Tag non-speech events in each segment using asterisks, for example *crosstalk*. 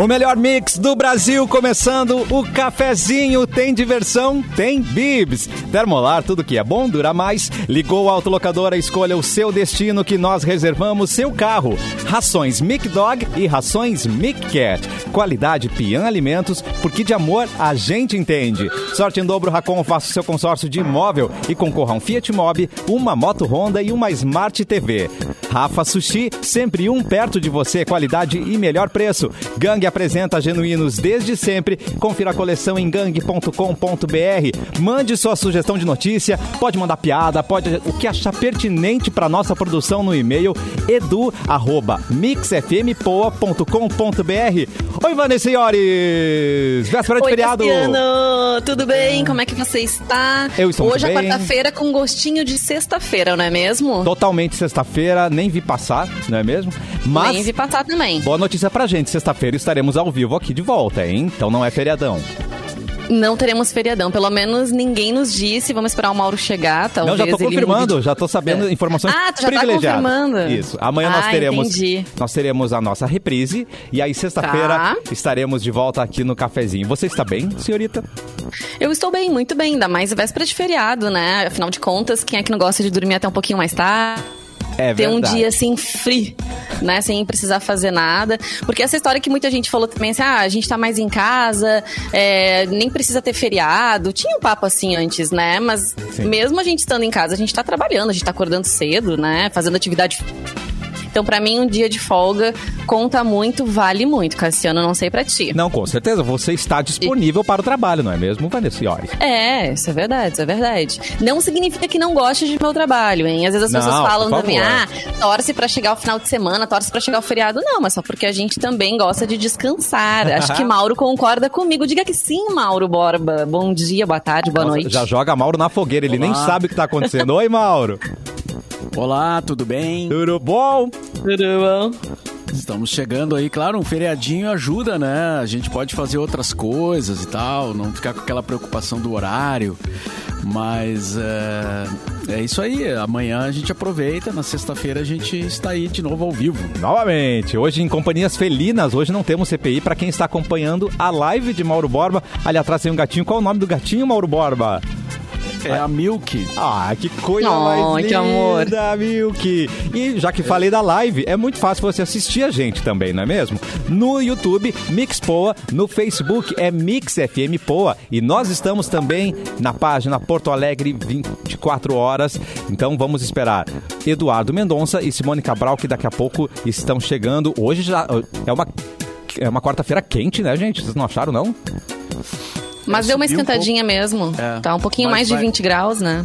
O melhor mix do Brasil, começando o cafezinho. Tem diversão? Tem bibs. Termolar, tudo que é bom dura mais. Ligou a autolocadora, escolha o seu destino que nós reservamos seu carro. Rações Mic Dog e rações Mic Cat. Qualidade Pian Alimentos, porque de amor a gente entende. Sorte em dobro Racon, faça o seu consórcio de imóvel e concorra a um Fiat Mobi, uma moto Honda e uma Smart TV. Rafa Sushi, sempre um perto de você, qualidade e melhor preço. Gangue apresenta genuínos desde sempre. Confira a coleção em gangue.com.br. Mande sua sugestão de notícia, pode mandar piada, pode o que achar pertinente para nossa produção no e-mail edu@mixfmpoa.com.br. Oi, Vanessa Iores! Véspera de Oi, feriado! Cassiano, tudo bem? Como é que você está? Eu estou Hoje muito é quarta-feira com gostinho de sexta-feira, não é mesmo? Totalmente sexta-feira, nem vi passar, não é mesmo? Mas Nem vi passar também. boa notícia pra gente, sexta-feira estaremos ao vivo aqui de volta, hein? Então não é feriadão. Não teremos feriadão, pelo menos ninguém nos disse. Vamos esperar o Mauro chegar, talvez não, já tô confirmando, mude- já tô sabendo É. informações Ah, tu já tá privilegiadas. confirmando. Isso. Amanhã nós Ah, teremos entendi. nós teremos a nossa reprise e aí sexta-feira Tá. estaremos de volta aqui no cafezinho. Você está bem, senhorita? Eu estou bem, muito bem, ainda mais véspera de feriado, né? Afinal de contas, quem é que não gosta de dormir até um pouquinho mais tarde? É ter um dia assim free, né, sem precisar fazer nada, porque essa história que muita gente falou também assim, ah, a gente tá mais em casa, é, nem precisa ter feriado, tinha um papo assim antes, né, mas Sim. mesmo a gente estando em casa, a gente tá trabalhando, a gente tá acordando cedo, né, fazendo atividade então, pra mim, um dia de folga conta muito, vale muito, Cassiano, não sei pra ti. Não, com certeza, você está disponível para o trabalho, não é mesmo, Vanessa Iores? É, isso é verdade, isso é verdade. Não significa que não goste de meu trabalho, hein? Às vezes as Não, pessoas falam também, ah, torce pra chegar o final de semana, torce pra chegar o feriado. Não, mas só porque a gente também gosta de descansar. Acho que *laughs* Mauro concorda comigo. Diga que sim, Mauro Borba. Bom dia, boa tarde, boa Nossa, noite. Já joga Mauro na fogueira, ele nem Olá. sabe o que está acontecendo. Oi, Mauro. *laughs* Olá, tudo bem? Tudo bom? Tudo bom? Estamos chegando aí, claro, um feriadinho ajuda, né? A gente pode fazer outras coisas e tal, não ficar com aquela preocupação do horário. Mas é, é isso aí, amanhã a gente aproveita, na sexta-feira a gente está aí de novo ao vivo. Novamente, hoje em Companhias Felinas, hoje não temos CPI para quem está acompanhando a live de Mauro Borba. Ali atrás tem um gatinho. Qual é o nome do gatinho, Mauro Borba? É a Milk. Ah, que coisa Oh, mais que linda, amor. Milk. E já que falei da live, é muito fácil você assistir a gente também, não é mesmo? No YouTube, Mix Poa, no Facebook é Mix FM Poa e nós estamos também na página Porto Alegre 24 horas. Então vamos esperar Eduardo Mendonça e Simone Cabral que daqui a pouco estão chegando. Hoje já é uma é uma quarta-feira quente, né, gente? Vocês não acharam não? Mas deu uma subiu um esquentadinha mesmo. É, Tá um pouquinho mas mais de vai- 20 graus, né?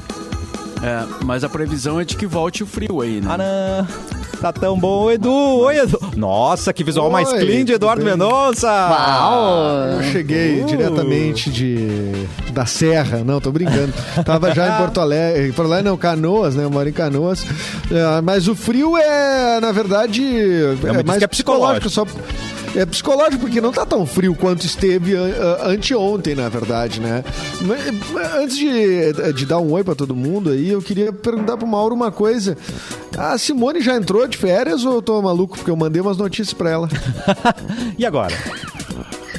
É, mas a previsão é de que volte o frio aí, né? Ah, não. Tá tão bom, Edu. Oi, Edu. Nossa, que visual mais Oi, clean de Eduardo? Mendonça. Uau! Eu cheguei Uh. diretamente de da Serra, não, tô brincando. Tava já em Porto Alegre, Porto Alegre não, Canoas, né? Eu moro em Canoas. É, mas o frio é, na verdade, é diz mais que é psicológico. Só é psicológico porque não tá tão frio quanto esteve anteontem, na verdade, né? Mas, Antes de, de dar um oi pra todo mundo aí, eu queria perguntar pro Mauro uma coisa. A Simone já entrou de férias ou eu tô maluco? Porque eu mandei umas notícias pra ela. *laughs* E agora?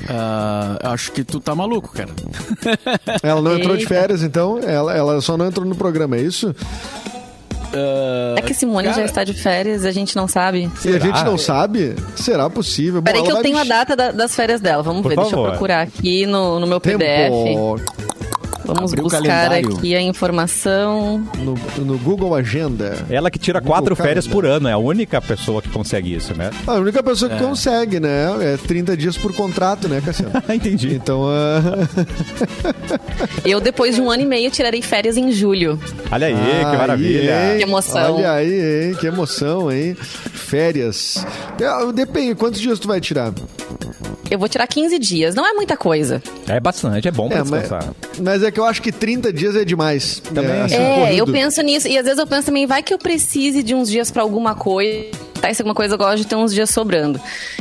Ah, acho que tu tá maluco, cara. Ela não entrou de férias, então? Ela, ela só não entrou no programa, é isso? Ah, É que Simone já cara, está de férias, a gente não sabe. E a gente não sabe? Será possível? Peraí que eu tenho a data da- das férias dela. Vamos Por ver, deixa eu favor. procurar aqui no, no meu Tempo PDF. Vamos Abriu buscar aqui a informação. no, no Google Agenda. Ela que tira Google quatro férias Calendar. por ano, é a única pessoa que consegue isso, né? A única pessoa que consegue, né? É 30 dias por contrato, né, Cassiano? *laughs* Entendi. Então, ah, *laughs* Eu, depois de um ano e meio, tirarei férias em julho. Olha aí, que aí, maravilha. hein? Que emoção. Olha aí, hein? Que emoção, hein? Férias. É, Depende, quantos dias tu vai tirar? Eu vou tirar 15 dias. Não é muita coisa. É bastante, é bom pra É, mas, descansar. mas é que eu acho que 30 dias é demais. Também. É, assim, é, corrido. eu penso nisso. E às vezes eu penso também, vai que eu precise de uns dias pra alguma coisa. Acontece alguma coisa, eu gosto de ter uns dias sobrando.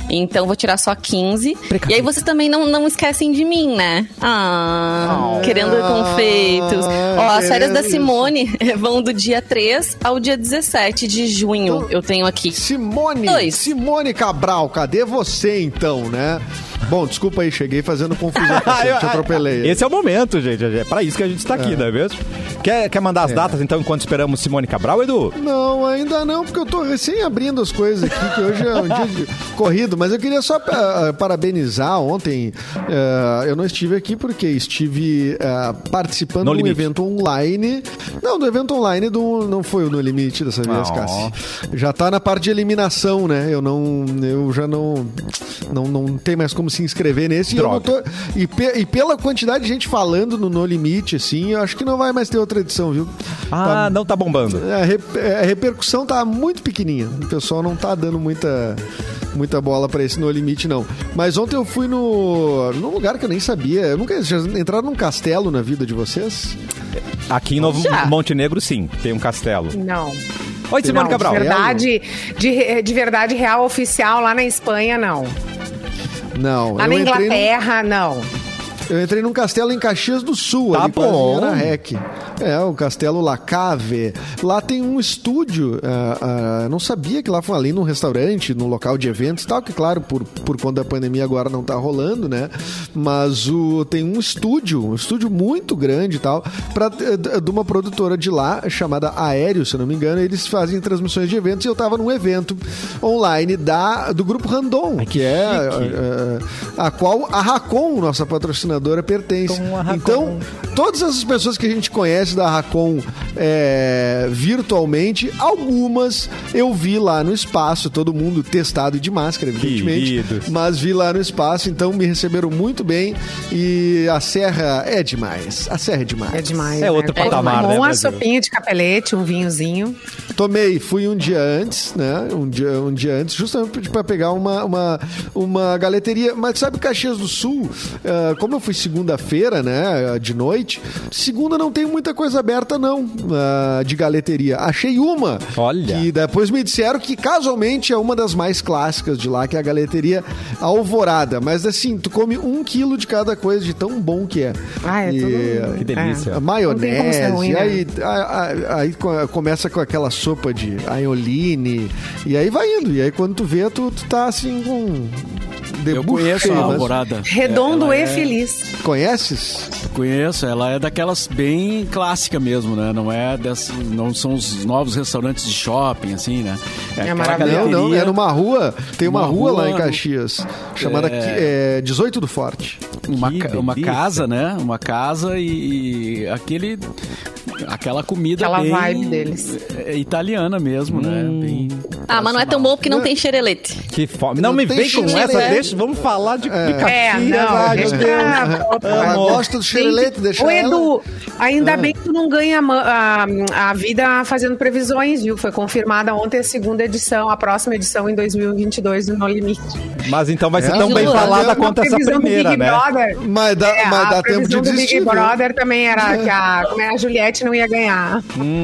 Então vou tirar só 15. E aí vocês também não, não esquecem de mim, né? Ah, querendo confeitos. Ó, as férias da Simone *laughs* vão do dia 3 ao dia 17 de junho. Eu tenho aqui. Simone, Dois. Simone Cabral, cadê você então, né? Bom, desculpa aí, cheguei fazendo confusão *laughs* você, te atropelei. Esse é o momento, gente. É pra isso que a gente está aqui, não é mesmo? Quer, quer mandar as datas, então, enquanto esperamos Simone Cabral, Edu? Não, ainda não, porque eu tô recém abrindo as coisas aqui, que hoje é um dia de *laughs* corrido. Mas eu queria só ah, parabenizar ontem. ah, eu não estive aqui porque estive ah, participando de um evento online. Não, do evento online do, não foi o No Limite dessa vez, Ah, Cassi. Já tá na parte de eliminação, né? Eu não. Eu já não. Não, não tem mais como se inscrever nesse. E, eu não tô, e, pe- e pela quantidade de gente falando no No Limite, assim, eu acho que não vai mais ter outra edição, viu? Ah, não tá bombando. É, A, re- é, a repercussão tá muito pequenininha. O pessoal não tá dando muita, muita bola pra esse No Limite, não. Mas ontem eu fui no, num lugar que eu nem sabia. Eu nunca já entraram num castelo na vida de vocês? Aqui em Novo Já. Montenegro, sim, tem um castelo. Não. Oi, Simone não, Cabral. De verdade, de, de verdade real oficial lá na Espanha, não. Não. Lá na Inglaterra, não. Eu entrei num castelo em Caxias do Sul, Tá ali bom. na REC. É, o Castelo Lacave. Lá tem um estúdio. ah, ah, não sabia que lá foi ali num restaurante, num local de eventos e tal, que claro, por, por conta da pandemia agora não tá rolando, né? Mas o, tem um estúdio, um estúdio muito grande e tal, pra, eh, de uma produtora de lá, chamada Aéreo, se eu não me engano, eles fazem transmissões de eventos e eu tava num evento online da, do grupo Randon, que, é eh, a qual a Racon, nossa patrocinadora, pertence. Tom, a Racon. Então, todas essas pessoas que a gente conhece da Racon é, virtualmente, algumas eu vi lá no espaço, todo mundo testado e de máscara, evidentemente. Queridos. Mas vi lá no espaço, então me receberam muito bem e a serra é demais. A serra é demais. É demais. É outro né? patamar, Tomou né, uma Brasil? sopinha de capelete, um vinhozinho. Tomei, fui um dia antes, né? Um dia, um dia antes, justamente para pegar uma, uma, uma galeteria. Mas sabe, Caxias do Sul, ah, como eu fui segunda-feira, né? De noite, segunda não tem muita coisa aberta, não, ah, de galeteria. Achei uma. Olha. Que depois me disseram que casualmente é uma das mais clássicas de lá, que é a galeteria Alvorada. Mas assim, tu come um quilo de cada coisa de tão bom que é. Ah, é E- tudo... Que delícia. a Não tem como maionese, ser ruim, né? aí, aí co- começa com aquela sopa de aioline, e aí vai indo. E aí quando tu vê, tu, tu tá assim com. Eu conheço a mas- Alvorada. Redondo Ela e é- feliz. Conheces? Conheço, ela é daquelas bem clássica mesmo, né? Não é dessas, não são os novos restaurantes de shopping, assim, né? aquela maravilhoso. Não, não, é numa rua, tem uma, Uma rua, lá em rua- Caxias, chamada É. é... 18 do Forte. uma, Que uma delícia. casa, né? Uma casa e, e aquele aquela comida Aquela bem vibe deles. é, italiana mesmo, né? Bem Ah, mas não é tão bom porque não Não. tem xerelete. Que fome. Não, Não me vem com essa, né? Deixa, vamos falar de, de É, Caxias. não, ai, meu deixa- Deus. Ah, Ela Amor. gosta do xerelete, deixa Ô. Edu, ainda bem que tu não ganha ma- a, a vida fazendo previsões, viu? Foi confirmada ontem a segunda edição, a próxima edição em 2022 do No Limite. Mas então vai ser É, tão bem falada quanto essa previsão do primeira, Big né? Brother. Mas dá, É, mas a dá tempo de previsão do desistir. Big viu? Brother também era que a, como é, a Juliette não ia ganhar.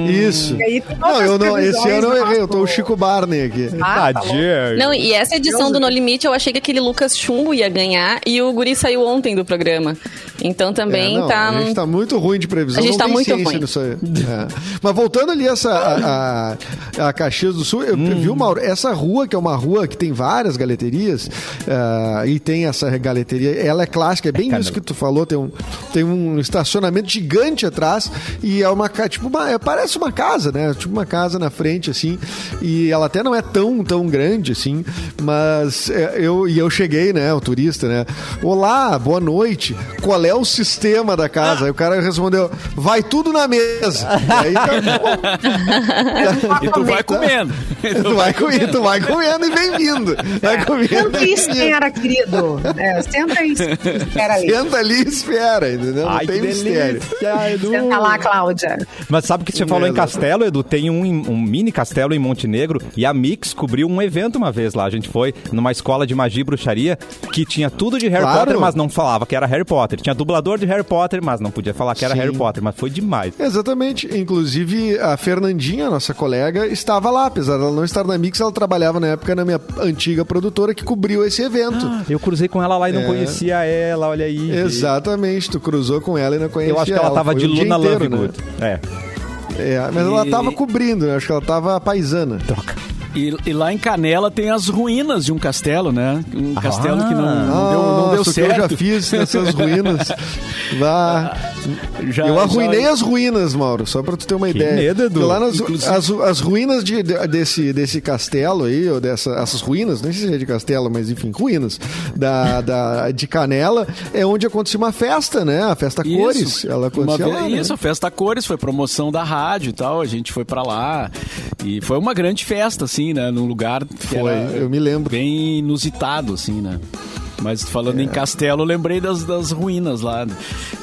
Isso. E aí, Não, eu não, esse ano eu errei, eu tô o Chico Barney aqui. Ah, tá Tadinho. Não, e essa edição do No Limite eu achei que aquele Lucas Chumbo ia ganhar e o Guri saiu ontem do programa. Então também É, não, tá. A gente tá muito ruim de previsão. A gente não tá tem muito ruim. nisso aí. É. Mas voltando ali essa, a, a, a Caxias do Sul, eu, Hum. viu, Mauro? Essa rua, que é uma rua que tem várias galeterias, ah, e tem essa galeteria, ela é clássica, é bem Caramba. isso que tu falou, tem um, tem um estacionamento gigante atrás, e é uma, tipo uma, é, parece uma casa, né? Tipo uma casa na frente, assim, e ela até não é tão, tão grande, assim, mas é, eu, e eu cheguei, né, o turista, né? Olá, boa noite, qual é o sistema da casa? Aí o cara respondeu, vai tudo na mesa. E aí, tá, *laughs* E tu vai comendo. *laughs* tu, vai, comer, tu vai comendo e vem vindo. Vai comendo Senta e e espera, querido. É, senta e espera ali. Senta ali e espera, entendeu? Não Ai, que tem mistério. Edu. Senta lá, Cláudia. Mas sabe que você falou em castelo, Edu? Tem um, um mini castelo em Montenegro e a Mix cobriu um evento uma vez lá. A gente foi numa escola de magia e bruxaria que tinha tudo de Harry Claro. Potter, mas não falava que era Harry Potter. Tinha dublador de Harry Potter, mas não podia falar que era Sim. Harry Potter, mas foi demais. Exatamente. Inclusive, a Fernandinha, nossa colega, estava lá. Apesar dela não estar na Mix, ela trabalhava na época na minha antiga produtora que cobriu esse evento. Eu cruzei com ela lá e não É. conhecia ela, olha aí. Exatamente, tu cruzou com ela e não conhecia Eu acho que ela tava Foi de Luna inteiro, Lovegood. É. Né? É, mas ela E- tava cobrindo, né? Acho que ela tava paisana. Troca. E, e lá em Canela tem as ruínas de um castelo, né? Um castelo que não, não deu, não deu Nossa, o que eu certo. já fiz nessas ruínas. *laughs* Já- eu arruinei já- as ruínas, Mauro, só pra tu ter uma Que ideia. medo, Edu. Lá nas, Inclusive- as, as ruínas de, de- desse, desse castelo aí, ou dessa, essas ruínas, nem sei se é de castelo, mas enfim, ruínas da, da, de Canela, é onde acontecia uma festa, né? A festa Isso. Cores. Ela acontecia lá, né? Isso, a Festa Cores foi promoção da rádio e tal. A gente foi pra lá e foi uma grande festa, assim, né? Num lugar que Foi, era eu me lembro. bem inusitado, assim, né? Mas falando em castelo, eu lembrei das, das ruínas lá.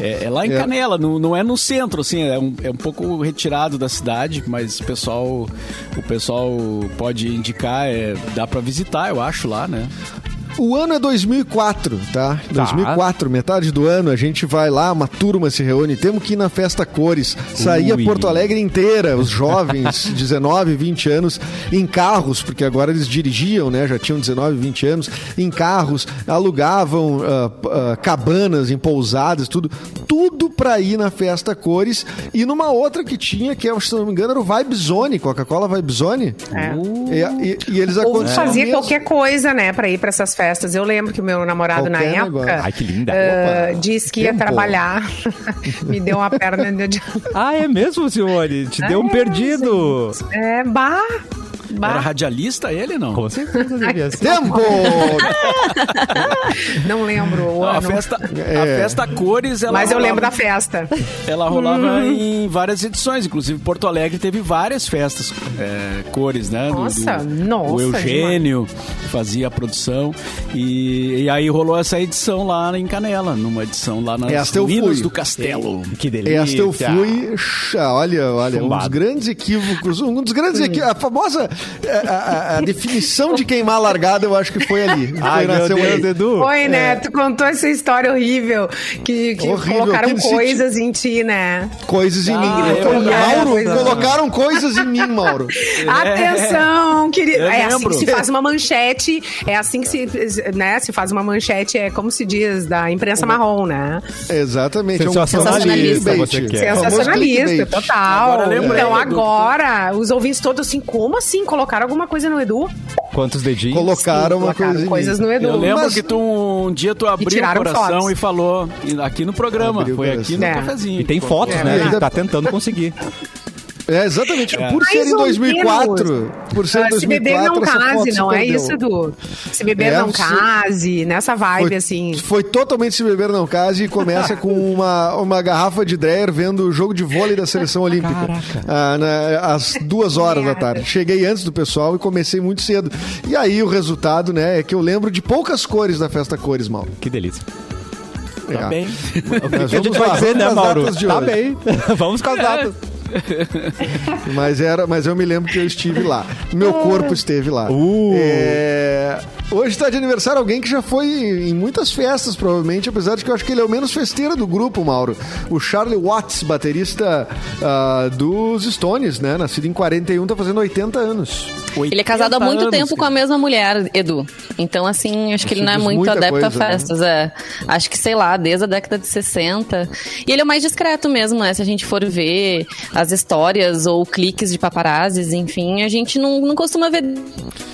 É, é lá em É. Canela, não, não é no centro, assim, é um, é um pouco retirado da cidade, mas o pessoal, o pessoal pode indicar, é, dá pra visitar, eu acho, lá, né? O ano é 2004, tá? 2004, metade do ano, a gente vai lá, uma turma se reúne, temos que ir na festa Cores. Saía Ui. Porto Alegre inteira, os jovens, *laughs* 19, 20 anos, em carros, porque agora eles dirigiam, né? Já tinham 19, 20 anos, em carros, alugavam ah, ah, cabanas em pousadas, tudo, tudo pra ir na festa Cores. E numa outra que tinha, que é, se não me engano, era o Vibe Zone, Coca-Cola Vibe Zone. É. E, e- e eles Ou aconteciam fazia mesmo. qualquer coisa, né, pra ir pra essas festas. Eu lembro que o meu namorado na Qualquer época negócio. Ai, que linda. ah, Opa. disse que ia Tempo. trabalhar. *laughs* Me deu uma perna de. Ah, é mesmo, Simone? Te deu um É, perdido. É, bah. Era bah. radialista ele, não? Com certeza devia ser. Tempo! *laughs* Não lembro o A ano. festa, É. a festa Cores, ela Mas eu lembro da festa. Ela rolava em várias edições, inclusive Porto Alegre teve várias festas é, cores, né? Do- Nossa, do- nossa, O Eugênio fazia a produção e, e aí rolou essa edição lá em Canela, numa edição lá nas Esta ruínas do castelo. Que delícia. Esta eu fui. Olha, olha, um dos grandes equívocos. Um dos grandes equívocos. A famosa a, a- a definição de queimar a largada, eu acho que foi ali. *laughs* Ai, foi meu aí. Edu. Foi, né? Tu contou essa história horrível. Que, que Horrível, colocaram aquele coisas em ti, né? Coisas em Ah, mim. é Então, verdade. Mauro, Coisa- colocaram coisas em mim, Mauro. *laughs* Atenção, querido. Eu É assim que se faz uma manchete. É assim que se, né, se faz uma manchete, é como se diz, da imprensa marrom, né? Exatamente. é um Sensacionalista, você quer. Famoso Sensacionalista, clickbait. total. Agora lembrei então agora, os ouvintes todos assim, como assim? Colocaram alguma coisa no Edu? Quantos dedinhos? Colocaram uma Colocaram coisa coisas no Edu. Eu lembro Mas- que tu um dia tu abriu o coração fotos. e falou aqui no programa, Abriu foi aqui no. É. cafezinho. E tem fotos, É né? A gente tá tentando conseguir. É, exatamente. Por ser Mais em ou 2004. Por ser em Ah, se 2004. beber não case, se não é perdeu. isso, Edu? Se beber É, não se- case, nessa vibe, Foi, assim. foi totalmente se beber não case e começa *laughs* com uma, uma garrafa de Dreyer vendo o jogo de vôlei da seleção olímpica ah, na- às duas horas da tarde. Cheguei antes do pessoal e comecei muito cedo. E aí o resultado, né, é que eu lembro de poucas cores da festa cores, mal. Que delícia. Tá bem. O que, que a gente vai dizer, né, Mauro? Tá bem. *laughs* Vamos com as datas. *laughs* Mas, era, mas eu me lembro que eu estive lá. Meu corpo esteve lá. Uh. É, hoje está de aniversário alguém que já foi em muitas festas, provavelmente, apesar de que eu acho que ele é o menos festeiro do grupo, Mauro. O Charlie Watts, baterista ah, dos Stones, né? Nascido em 41, tá fazendo 80 anos. Ele é casado há 80 muito anos, tempo com a mesma mulher, Edu. Então, assim, acho que ele não é muito adepto coisa, a né? festas. É. Acho que, sei lá, desde a década de 60. E ele é o mais discreto mesmo, né? Se a gente for ver as histórias ou cliques de paparazzis, enfim, a gente não, não costuma ver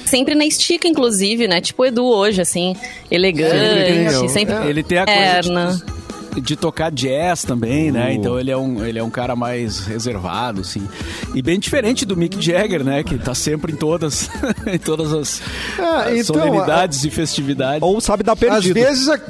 sempre na estica, inclusive, né? Tipo o Edu hoje, assim, elegante, Sempre, sempre, é. Ele tem a coisa perna. de, de tocar jazz também, né? Uh. Então ele é, um, ele é um cara mais reservado, assim. E bem diferente do Mick Jagger, né? Que tá sempre em todas, *laughs* em todas as, Ah, as então, solenidades e festividades. Ou sabe dar Às perdido. vezes. A...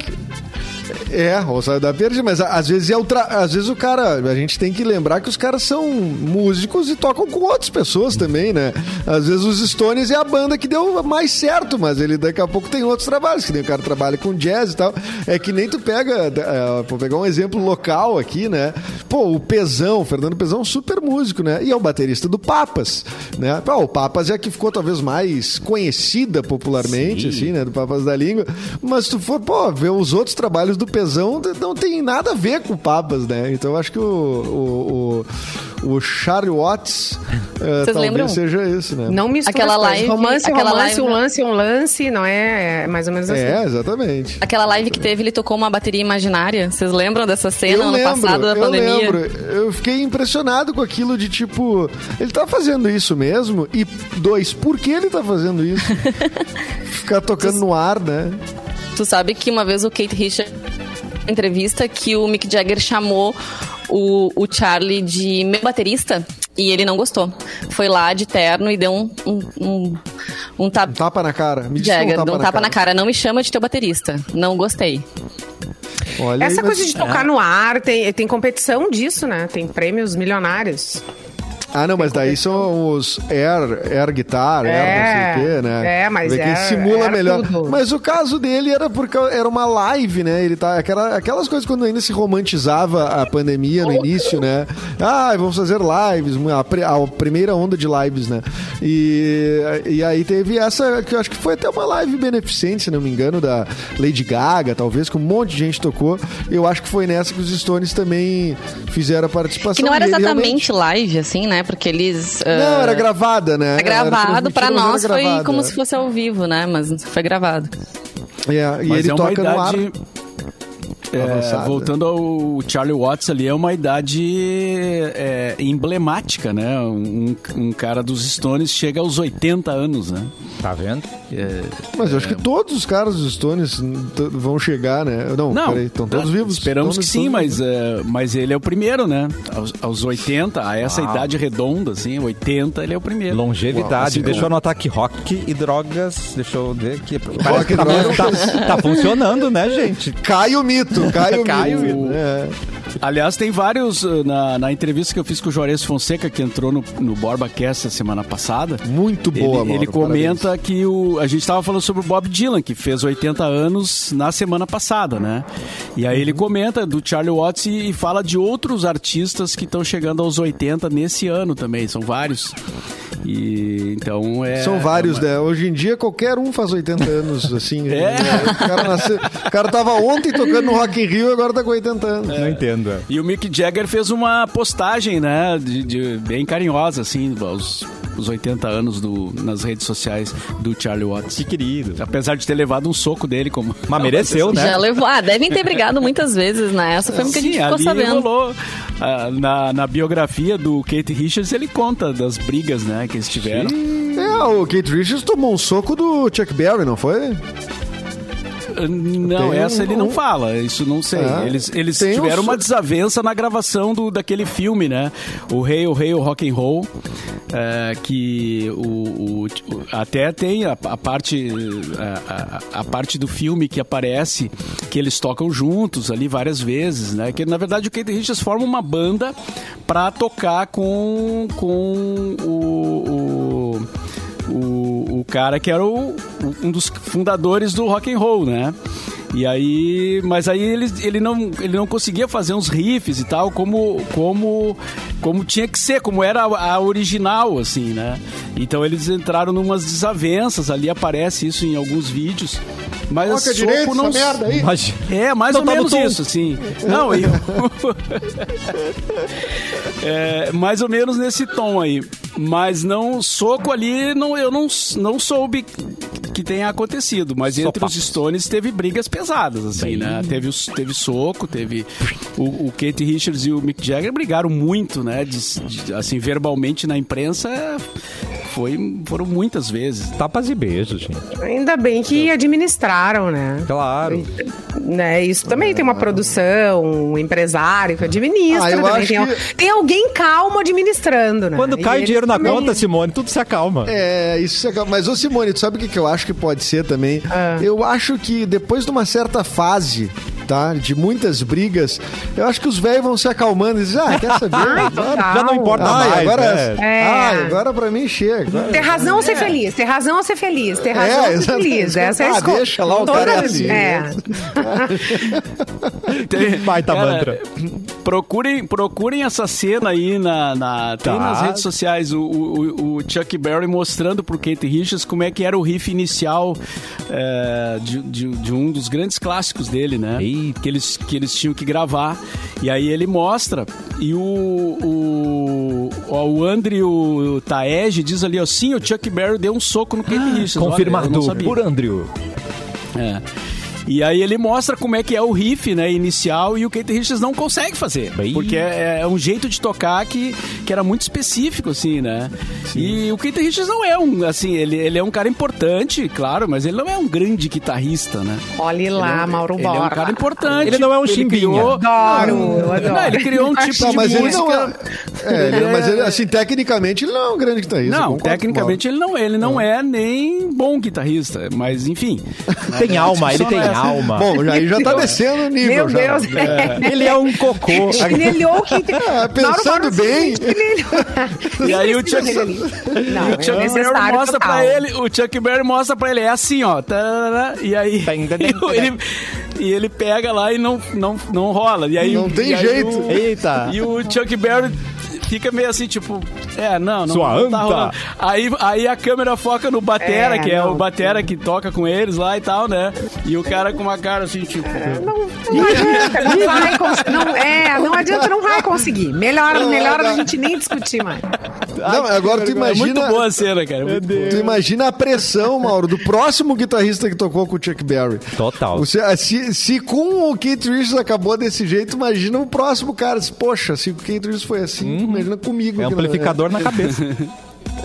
É, ou sabe da perde, mas às vezes é o tra... às vezes o cara, a gente tem que lembrar que os caras são músicos e tocam com outras pessoas também, né? Às vezes os Stones é a banda que deu mais certo, mas ele daqui a pouco tem outros trabalhos, que nem o cara trabalha com jazz e tal. É que nem tu pega, é, vou pegar um exemplo local aqui, né? Pô, o Pezão, o Fernando Pezão é um super músico, né? E é o baterista do Papas, né? Pô, o Papas é a que ficou talvez mais conhecida popularmente, Sim. assim, né? Do Papas da Língua. Mas se tu for, pô, ver os outros trabalhos do Pezão, tesão não tem nada a ver com papas, né? Então eu acho que o, o, o, o Charlie Watts uh, talvez lembram? seja isso, né? Não mistura Aquela live- romance, aquela romance, live- um lance, um lance, não é? É mais ou menos assim. É, exatamente. Aquela live que teve, ele tocou uma bateria imaginária. Vocês lembram dessa cena eu ano lembro, passado da eu pandemia? lembro. Eu fiquei impressionado com aquilo de tipo, ele tá fazendo isso mesmo? E dois, por que ele tá fazendo isso? *laughs* Ficar tocando no ar, né? Tu sabe que uma vez o Kate Richards entrevista que o Mick Jagger chamou o, o Charlie de meu baterista e ele não gostou. Foi lá de terno e deu um, um, um, um tap- Um tapa na cara. Me Jagger, um tapa, deu um tapa na cara. Não me chama de teu baterista. Não gostei. Olha Essa aí, mas- coisa de tocar no ar, tem, tem competição disso, né? Tem prêmios milionários. Ah, não, mas daí são os Air, Air Guitar, Air não sei o quê, né? é, mas Air- simula Air melhor. tudo. Mas o caso dele era porque era uma live, né? Ele tá, aquela, aquelas coisas quando ainda se romantizava a pandemia no início, né? Ah, vamos fazer lives, a, a primeira onda de lives, né? E, e aí teve essa, que eu acho que foi até uma live beneficente, se não me engano, da Lady Gaga, talvez, que um monte de gente tocou. Eu acho que foi nessa que os Stones também fizeram a participação. Que não era exatamente realmente- live, assim, né? Porque eles. Não, ah, era gravada, né? Era gravado, pra transmitido, mas nós foi como é. se fosse ao vivo, né? Mas foi gravado. É, e Mas ele é uma toca no ar. É, voltando ao Charlie Watts ali, é uma idade é, emblemática, né? Um, um cara dos Stones chega aos 80 anos, né? Tá vendo? É, Mas eu acho que todos os caras dos Stones vão chegar, né? Não, Não, peraí, estão todos vivos. Esperamos que sim, mas, é, mas ele é o primeiro, né? Aos, aos 80, a essa idade redonda, assim, 80, ele é o primeiro. Longevidade. Assim, deixa eu anotar aqui. Rock e drogas. Deixa eu ver aqui. Rock que e tá, drogas. tá, tá funcionando, né, gente? Cai o mito, cai o Cai o mito. mito. É. Aliás, tem vários, uh, na, na entrevista que eu fiz com o Juarez Fonseca, que entrou no, no BorbaCast a semana passada, Muito boa, ele, Mauro, ele comenta que o, a gente estava falando sobre o Bob Dylan, que fez 80 anos na semana passada, né? E aí Uhum. ele comenta do Charlie Watts e, e fala de outros artistas que estão chegando aos 80 nesse ano também, são vários. E então é. São vários, é uma- né? Hoje em dia, qualquer um faz 80 anos, assim. *laughs* É. O, cara nasceu, o cara tava ontem tocando no Rock in Rio e agora tá com 80 anos. Não entendo. é. E o Mick Jagger fez uma postagem, né, de, de- bem carinhosa, assim, aos, os 80 anos do, nas redes sociais do Charlie Watts. Que querido. Apesar de ter levado um soco dele, como. Mas mereceu, né? Já levou. Ah, devem ter brigado muitas vezes, né? Essa foi o que a gente Sim, ficou ali sabendo. rolou. ah, na, na biografia do Kate Richards, ele conta das brigas, né, que eles tiveram. É, o Kate Richards tomou um soco do Chuck Berry, não foi? Não, Tem essa um- ele não fala, isso não sei. Ah, eles eles um tiveram so- uma desavença na gravação do, daquele filme, né? O Rei, o Rei, o Rock and Roll, é, que o, o- até tem a, a parte a, a- a parte do filme que aparece que eles tocam juntos ali várias vezes, né? Que na verdade o Kate Richards forma uma banda pra tocar com com o- o o, o cara que era o, um dos fundadores do rock and roll, né? E aí, mas aí ele, ele, não, ele não conseguia fazer uns riffs e tal como como como tinha que ser, como era a, a original assim, né? Então eles entraram numas desavenças, ali aparece isso em alguns vídeos. Mas Toca soco direito não merda aí. Mas, é, mais Não ou tá no menos tom. isso, assim. *laughs* Não, e... *laughs* é, mais ou menos nesse tom aí. Mas não, soco ali, não, eu não, não soube que tenha acontecido. Mas entre Sopapo. os Stones teve brigas pesadas, assim, né? Teve, os- teve soco, teve... O, o Kate Richards e o Mick Jagger brigaram muito, né? De- de- assim, verbalmente na imprensa, foi, foram muitas vezes. tapas e beijos, gente. Ainda bem que administraram, né? Claro. né? Isso também tem uma produção, um empresário que administra. Ah, eu também acho tem, que- tem alguém calmo administrando, né? Quando cai dinheiro na também- conta, Simone, tudo se acalma. É, isso é... Mas, ô Simone, tu sabe o que, que eu acho que pode ser também? Ah. Eu acho que depois de uma certa fase, tá? De muitas brigas, eu acho que os velhos vão se acalmando e dizem, ah, quer saber? *laughs* Agora- total. Já não importa Ai, mais, agora, né? É. ai, agora pra mim chega. Agora- Ter razão ou ser feliz, ter razão ou ser feliz, ter razão ou ser feliz. Essa é a Ah, escolha. deixa lá, o Toda cara é assim. É. *laughs* Tem- Baita mantra. Procurem, procurem essa cena aí na, na tem Tá. nas redes sociais o, o, o Chuck Berry mostrando pro Kate Richards como é que era o riff inicial é, de, de, de um dos grandes clássicos dele, né? Bem. que eles, que eles tinham que gravar. E aí ele mostra. E o, o, o Andrew Taege diz ali, ó, sim, o Chuck Berry deu um soco no Richards. Olha, eu não Confirmado sabia. por Andrew. É. E aí ele mostra como é que é o riff, né, inicial, e o Kate Richards não consegue fazer. Bem. Porque é, é um jeito de tocar que, que era muito específico, assim, né? E o Kate Richards não é um, assim, ele, ele é um cara importante, claro, mas ele não é um grande guitarrista, né? Olhe lá, Mauro Ele é um Borba. cara importante. Ele não é um Ele chimbinha. criou- Adoro, eu adoro. Não, ele criou um tipo Tá, de mas ele música... não é. é, ele- mas ele, assim, tecnicamente ele não é um grande guitarrista. Não, tecnicamente ele não, ele não é nem bom guitarrista, mas enfim. *laughs* Tem alma, ele tem não é assim. Alma. Bom, aí já tá descendo o nível. Meu já. Deus. *laughs* Ele é um cocô. Chinelhou que tem. Ah, pensando bem. E aí o Chuck, Não, o Chuck é Berry mostra total. pra ele, o Chuck Berry mostra pra ele, é assim, ó. tarará, e aí Tem, tem, tem, *laughs* e ele, e ele pega lá e não, não, não rola. E aí, Não tem e aí jeito. o- Eita. E o Chuck Berry fica meio assim, tipo, é, não, não, Sua não tá anta. rolando. Aí, aí a câmera foca no Batera, É, que é não. o Batera que toca com eles lá e tal, né? E o cara com uma cara assim, tipo... Não, não adianta, não vai conseguir. Não, é, não adianta, não vai conseguir. Melhor, melhor a gente nem discutir mais. Não, agora tu É muito imagina. boa a cena, cara. Muito boa. Tu imagina a pressão, Mauro, do próximo guitarrista que tocou com o Chuck Berry. Total. Você, se, se com o Keith Richards acabou desse jeito, imagina o próximo cara. Poxa, se o Keith Richards foi assim, imagina comigo. É amplificador na *laughs* cabeça.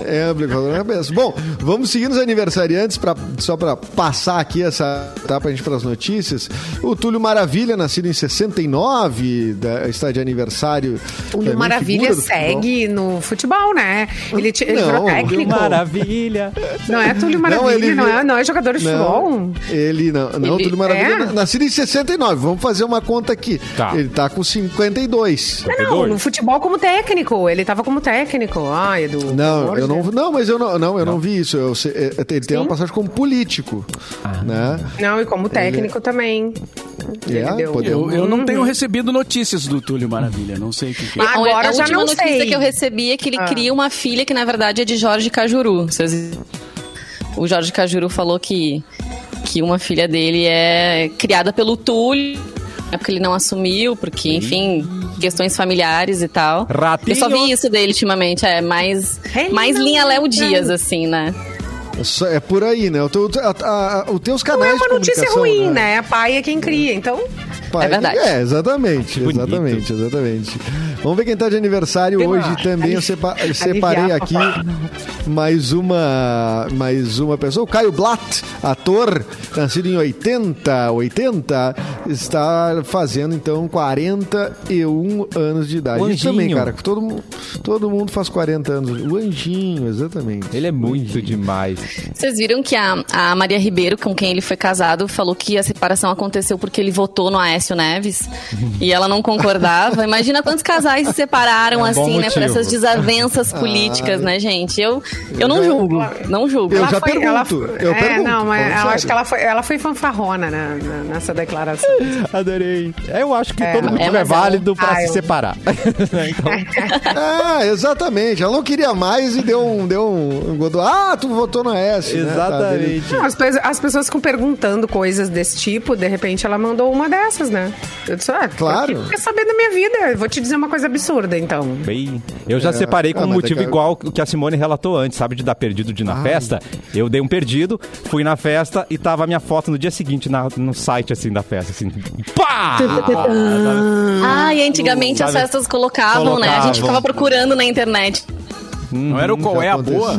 É, amplificador na cabeça. Bom, vamos seguir nos aniversariantes, pra, só para passar aqui essa etapa a gente para as notícias. O Túlio Maravilha, nascido em 69, da, está de aniversário. O também Maravilha figura do futebol. segue no futebol, né? Ele, ele Não, virou Túlio técnico. Maravilha. Não é Túlio Não, Maravilha, ele não, é, não é jogador de futebol. Não, ele não. Não, Ele- Túlio Maravilha, é? nascido em 69. Vamos fazer uma conta aqui. Tá. Ele tá com 52. Não, não, no futebol como técnico. Ele tava como técnico. Ai, Edu. Não, eu não, não, mas eu não, não, eu não vi isso. Eu sei- é, ele tem uma Sim. passagem como político, né? Não, e como técnico também. Ele É, deu- podemos- Eu, eu não Uhum. tenho recebido notícias do Túlio Maravilha, não sei o que, que é. A- Agora a já última não notícia sei. que eu recebi é que ele Ah. cria uma filha que, na verdade, é de Jorge Cajuru. Vocês- O Jorge Cajuru falou que, que uma filha dele é criada pelo Túlio. É porque ele não assumiu, porque, enfim, questões familiares e tal. Ratinho. Eu só vi isso dele ultimamente, é mais, mais não, linha Léo não. Dias, assim, né? É por aí, né? O teu, a, a, os teus Não canais é uma notícia ruim, né? Pai é quem cria, então. Pai, É verdade. É, exatamente, exatamente, exatamente. Vamos ver quem tá de aniversário Tem uma- hoje também. Eu, sepa- eu separei aqui mais uma, mais uma pessoa. O Caio Blatt, ator, nascido em 80, 80, está fazendo então 41 anos de idade. Isso também, cara. Todo, todo mundo faz 40 anos. O Anjinho, exatamente. Ele é muito demais. Vocês viram que a, a Maria Ribeiro, com quem ele foi casado, falou que a separação aconteceu porque ele votou no Aécio Neves e ela não concordava. Imagina quantos casais se separaram É um assim, né? Por essas desavenças políticas, né, gente? Eu, eu não julgo, não julgo. Eu Ela já foi- pergunto, ela- eu é, pergunto, não, mas eu acho que ela foi, ela foi fanfarrona né, na- nessa declaração. Adorei. Eu acho que É, todo motivo é, é, é válido pra Ah, se eu- separar. então, *laughs* Ah, exatamente. Ela não queria mais e deu um. Deu um, um ah, tu votou no S. né? Tá, exatamente. Não, as, pe- as pessoas ficam perguntando coisas desse tipo, de repente ela mandou uma dessas, né? Eu disse, ah, Claro. eu quer saber da minha vida? Eu vou te dizer uma coisa absurda, então. Bem, eu já separei com Ah, um mas motivo é que- igual o que a Simone relatou antes, sabe? De dar perdido de ir na Ai. festa. Eu dei um perdido, fui na festa e tava a minha foto no dia seguinte na- no site, assim, da festa, assim. Pá! Ah, e antigamente as festas colocavam, né? A gente Colocavam. ficava procurando na internet. Não era o qual Já é a boa?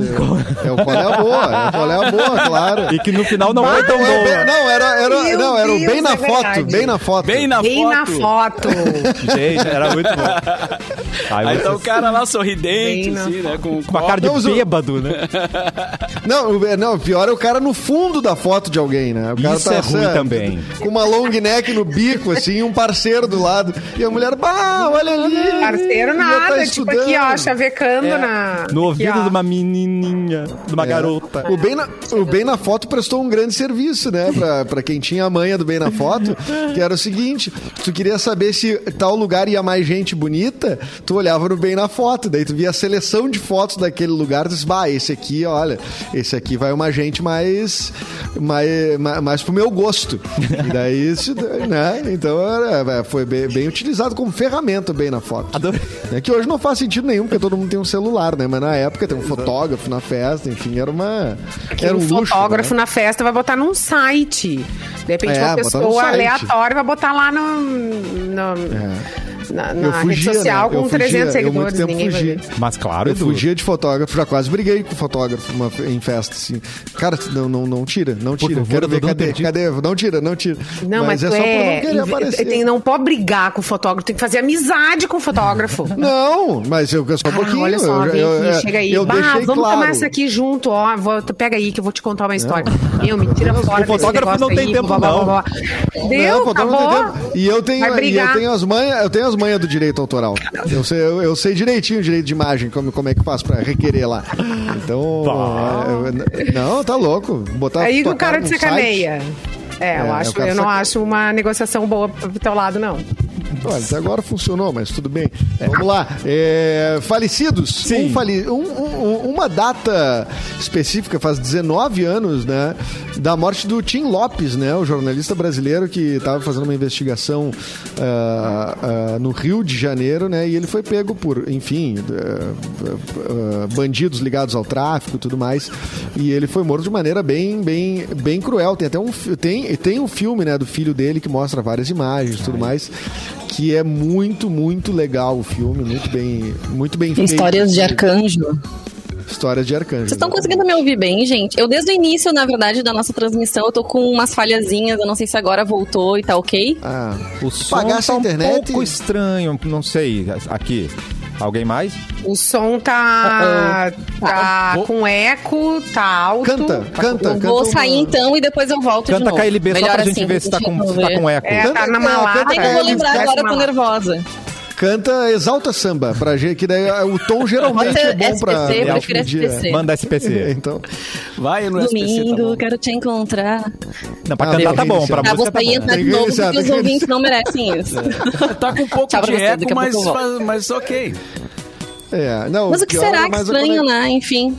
É o qual é a boa, é o qual é a boa, *laughs* claro. E que no final não foi Não, tão é boa. bem- não, era, era, Meu não, era o Deus, bem na é foto, verdade. bem na foto. Bem na Bem foto. na foto. *laughs* Gente, era muito bom. Aí você- tá o cara lá sorridente, Bem assim, né? Com, com a cara de bêbado, né? *laughs* Não, o- não, pior é o cara no fundo da foto de alguém, né? O cara Isso é ruim assim, também. Com uma long neck no bico, assim, e um parceiro do lado. E a mulher, bah, olha ali. Parceiro tá nada, tipo aqui, ó, estudando." chavecando É. na. No ouvido ó. de uma menininha, de uma garota. O bem, na, o bem na Foto prestou um grande serviço, né? Pra, pra quem tinha a manha do Bem na Foto, que era o seguinte: tu queria saber se tal lugar ia mais gente bonita, tu olhava no Bem na Foto, daí tu via a seleção de fotos daquele lugar, tu disse, bah, esse aqui, olha, esse aqui vai uma gente mais, mais, mais, mais pro meu gosto. E daí, isso, né? Então era, foi bem, bem utilizado como ferramenta o Bem na Foto. Adorei. É que hoje não faz sentido nenhum, porque todo mundo tem um celular, né? Mas na época tem um fotógrafo na festa, enfim, era uma. Era um um luxo. fotógrafo né? na festa vai botar num site. De repente, É, uma pessoa aleatória vai botar lá no, no- na, na Eu fugia, rede social né? Eu com fugia, 300 eu seguidores. ninguém fugia. Mas claro, Eu Edu. fugia de fotógrafo, já quase briguei com fotógrafo uma- em festa, assim. Cara, não, não, não tira, não Por tira. favor, Quero ver, cadê, cadê? Não tira, não tira. Não, mas, é tu só por não é, querer aparecer. tem, não pode brigar com o fotógrafo, tem que fazer amizade com o fotógrafo. *laughs* Não, mas eu só um Ah, pouquinho. olha só, eu, vem eu, aqui, é, chega aí. Eu bah, deixei vamos claro. tomar essa aqui junto, ó. Vou, pega aí que eu vou te contar uma história. Meu, me tira *laughs* fora o fotógrafo não tem aí, tempo, blá, blá, não. blá. Deu, Não, não acabou. tem tempo. E eu tenho, eu tenho as manhas, eu tenho as manhas do direito autoral. Eu sei, eu, eu sei direitinho o direito de imagem, como, como é que faz pra requerer lá. Então, é, eu- não, tá louco. Botar Aí o cara num te site. sacaneia. É, É, eu, o acho, cara eu não saca- acho uma negociação boa pro teu lado, não. Olha, até agora funcionou, mas tudo bem. Vamos lá. É, falecidos. Sim. Um fali- um- um- uma data específica, faz 19 anos, né? Da morte do Tim Lopes, né? O jornalista brasileiro que estava fazendo uma investigação ah, ah, no Rio de Janeiro, né? E ele foi pego por, enfim, ah, bandidos ligados ao tráfico e tudo mais. E ele foi morto de maneira bem, bem, bem cruel. Tem até um, tem, tem um filme, né? Do filho dele que mostra várias imagens e tudo mais que é muito, muito legal o filme, muito bem, muito bem feito. Histórias de arcanjo. Histórias de arcanjo. Vocês estão conseguindo me ouvir bem, gente? Eu, desde o início, na verdade, da nossa transmissão, eu tô com umas falhazinhas. Eu não sei se agora voltou e tá ok. Ah, O som Pagasse tá um internet- pouco estranho, não sei. Aqui. Alguém mais? O som tá, tá Vou- com eco, tá alto. canta, canta, Eu canta. vou uma- sair então e depois eu volto de Canta novo. KLB só pra gente assim, ver se tá com, se tá com eco. É, tá na Canta- malata. canta Ai, não vou é, lembrar agora, eu tô nervosa. Canta Exalta Samba, pra gente, que daí é, o tom geralmente Pode é bom pra SPC, pra prefiro último dia. SPC. Manda SPC. *laughs* Então, Vai no SPC, tá Domingo, bom. quero te encontrar. Não, pra Ah, cantar tá bom, pra vou música tá sair bom. entrar Tem de novo porque os ouvintes não merecem isso. *laughs* Tá com um pouco Tchau de eco, mas, mas ok. é, não, Mas o que é será que estranho, né? Enfim.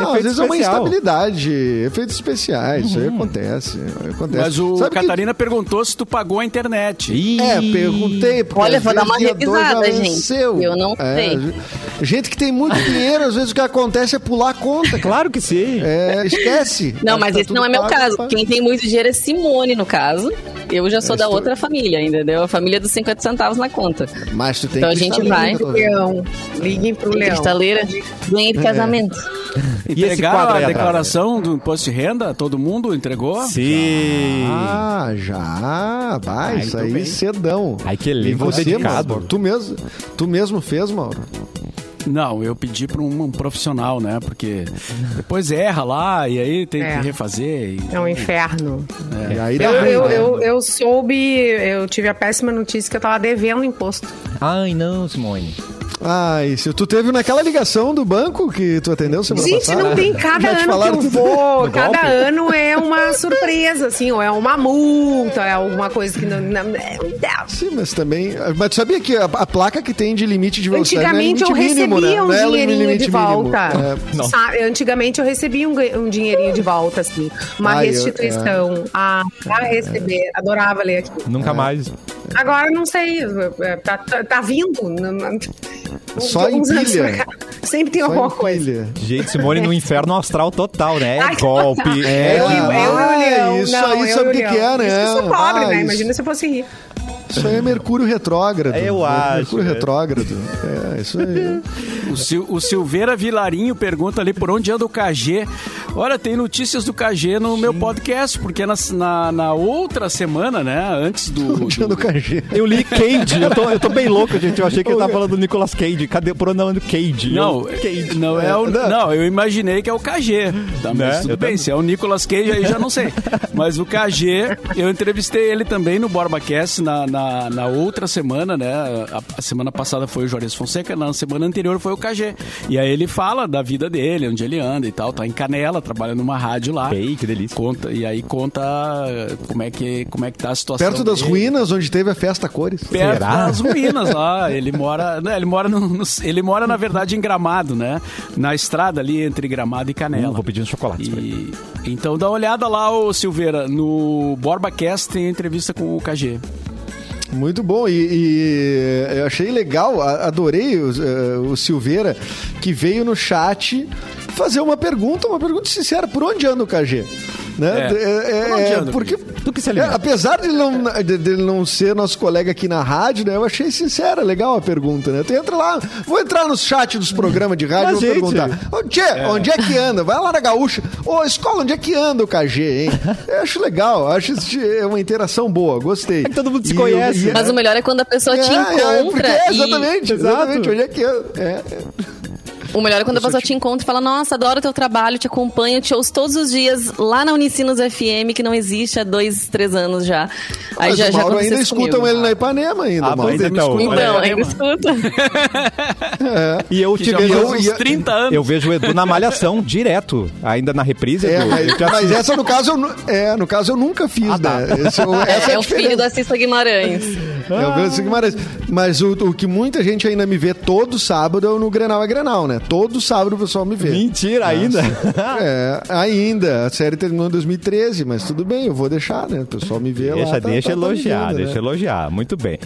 Não, às Efeito vezes é uma especial. instabilidade, efeitos especiais, isso aí acontece, acontece. Mas o Sabe que- Catarina perguntou se tu pagou a internet. Ih, É, perguntei. porque Olha, vou dar vezes uma revisada, gente. venceu. Eu não É, sei. Gente que tem muito dinheiro, às vezes o que acontece é pular a conta. cara. Claro que sim. É, esquece. Não, mas que tá esse não é meu pago, caso. pago. Quem tem muito dinheiro é Simone, no caso. Eu já sou É, da estou- outra família, entendeu? A família dos 50 centavos na conta. Mas tu tem Então que a gente vai. lindo, vendo. Leão. Liguem pro Leão. Cristaleira, ganhei de casamento. *laughs* E esse Entregaram quadro aí a declaração do imposto de renda? Todo mundo entregou? Sim. Ah, já. Vai, Ah, isso aí bem. cedão. Ai, que E elenco você, dedicado. Mauro? Tu mesmo, tu mesmo fez, Mauro? *laughs* Não, eu pedi para um, um profissional, né? Porque depois erra lá e aí tem É. que refazer. e- É um inferno. E aí Eu, eu, né? eu, eu soube, eu tive a péssima notícia que eu tava devendo imposto. Ai, não, Simone. Ai, se tu teve naquela ligação do banco que tu atendeu semana Gente, passada? não tem cada *laughs* ano que eu vou, cada golpe? ano é uma surpresa, assim, ou é uma multa, é alguma coisa que não. não é- Sim, mas também. Mas tu sabia que a, a placa que tem de limite de velocidade Antigamente não eu é limite mínimo, recebia né? um é dinheirinho de mínimo. volta. É, Antigamente eu recebia um, um dinheirinho de volta, assim. Uma Ai, eu- restituição. Ah, pra receber. Adorava ler aqui. Nunca mais. Agora não sei. é, Tá, tá, tá vindo. Só em pilha. Sempre tem só alguma coisa. Gente, Simone no inferno astral total, né? É Ai, golpe. É, Eu, o- eu e o ah, isso não, aí eu sabe o que é, né? Isso eu sou pobre, Ah, né? isso- Imagina se eu fosse rir. Isso aí é Mercúrio retrógrado. Eu É acho, Mercúrio é. retrógrado. É, isso aí. O, Sil- o Silveira Vilarinho pergunta ali por onde anda o KG. Olha, tem notícias do KG no meu podcast, porque na, na, na outra semana, né, antes do... Dia do KG. Eu li Cage, eu tô, eu tô bem louco, gente. Eu achei que ele tava falando do Nicolas Cage. Cadê o pronome Cage? Não, Eu- Cage. não é o, não. não, eu imaginei que é o KG. Tá, mas Né? tudo Eu bem, também. se é o Nicolas Cage aí já não sei. *laughs* Mas o KG, eu entrevistei ele também no BorbaCast na, na, na outra semana, né? A, a semana passada foi o Juarez Fonseca, na semana anterior foi o KG. E aí ele fala da vida dele, onde ele anda e tal. Tá em Canela, trabalha numa rádio lá. Ei, que delícia. Conta, e aí conta como é que, como é que tá a situação. Perto das dele. ruínas, onde teve a festa cores. Perto Será? das ruínas lá. *laughs* Ele mora. né, ele mora no, no- Ele mora, na verdade, em Gramado, né? Na estrada ali entre Gramado e Canela. Hum, vou pedir uns chocolates pra E, então dá uma olhada lá, ô Silveira. No BorbaCast tem entrevista com o KG. Muito bom, e, e eu achei legal, adorei o, eh, o Silveira, que veio no chat fazer uma pergunta, uma pergunta sincera, por onde anda o KG? Né? É, É, por onde é, anda, porque Do que se é, apesar de ele, não, de- dele não ser nosso colega aqui na rádio, né? Eu achei sincera, legal a pergunta, né? Tu entra lá, vou entrar no chat dos programas de rádio e vou gente. perguntar. Onde é, onde é que anda? Vai lá na gaúcha. Ô, escola, onde é que anda o KG, hein? *laughs* Eu acho legal, acho é uma interação boa, gostei. É que todo mundo se E- conhece. e- Mas o melhor é quando a pessoa te é, é, encontra. porque é, e- exatamente, Exato. exatamente. Onde é que é, é. O melhor é quando a pessoa te encontra e fala: Nossa, adoro teu trabalho, te acompanho, te ouço todos os dias lá na Unicinos FM, que não existe há dois, três anos já. Aí Mas já, o Mauro ainda escutam comigo. ele na Ipanema ainda, Ah, Mauro. pois Ainda então. Então, ainda mano. escuta. *laughs* E eu Que te faz uns e- 30 anos. Eu vejo o Edu na malhação, direto. Ainda na reprise. É, Edu. mas, Eu te mas essa, no caso, eu, é, no caso, eu nunca fiz, Ah, tá. né? Esse, eu- *laughs* essa é, É, a o filho da Cissa Guimarães. É o Francisco Guimarães. Mas o, o que muita gente ainda me vê todo sábado é no Grenal é Grenal, né? Todo sábado o pessoal me vê. Mentira, ainda. *laughs* É, ainda. A série terminou em 2013, mas tudo bem, eu vou deixar, né? O pessoal me vê lá. Deixa, tá- deixa tá- tá elogiar, vendo, deixa né? elogiar. Muito bem.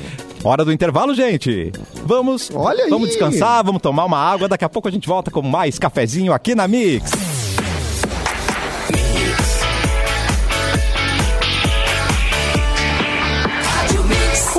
Hora do intervalo, gente. Vamos, Olha aí. vamos descansar, vamos tomar uma água. Daqui a pouco a gente volta com mais cafezinho aqui na Mix.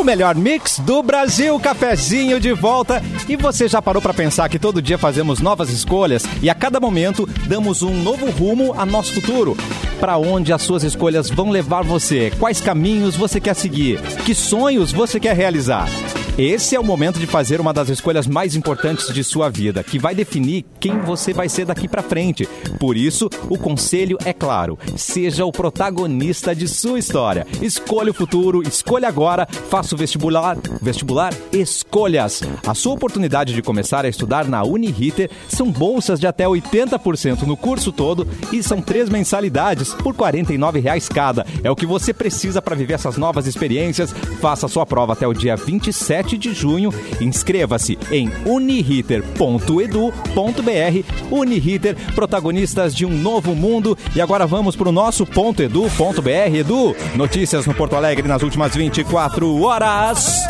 O melhor mix do Brasil, cafezinho de volta. E você já parou para pensar que todo dia fazemos novas escolhas e a cada momento damos um novo rumo a nosso futuro? Para onde as suas escolhas vão levar você? Quais caminhos você quer seguir? Que sonhos você quer realizar? Esse é o momento de fazer uma das escolhas mais importantes de sua vida, que vai definir quem você vai ser daqui para frente. Por isso, o conselho é claro: seja o protagonista de sua história. Escolha o futuro, escolha agora, faça o vestibular, vestibular Escolhas. A sua oportunidade de começar a estudar na Uniriter são bolsas de até 80% no curso todo e são três mensalidades por 49 reais cada. É o que você precisa para viver essas novas experiências. Faça sua prova até o dia 27 de junho. Inscreva-se em uniriter.edu.br. Uniriter, protagonistas de um novo mundo. E agora vamos para o nosso ponto .edu.br. Edu, notícias no Porto Alegre nas últimas 24 horas.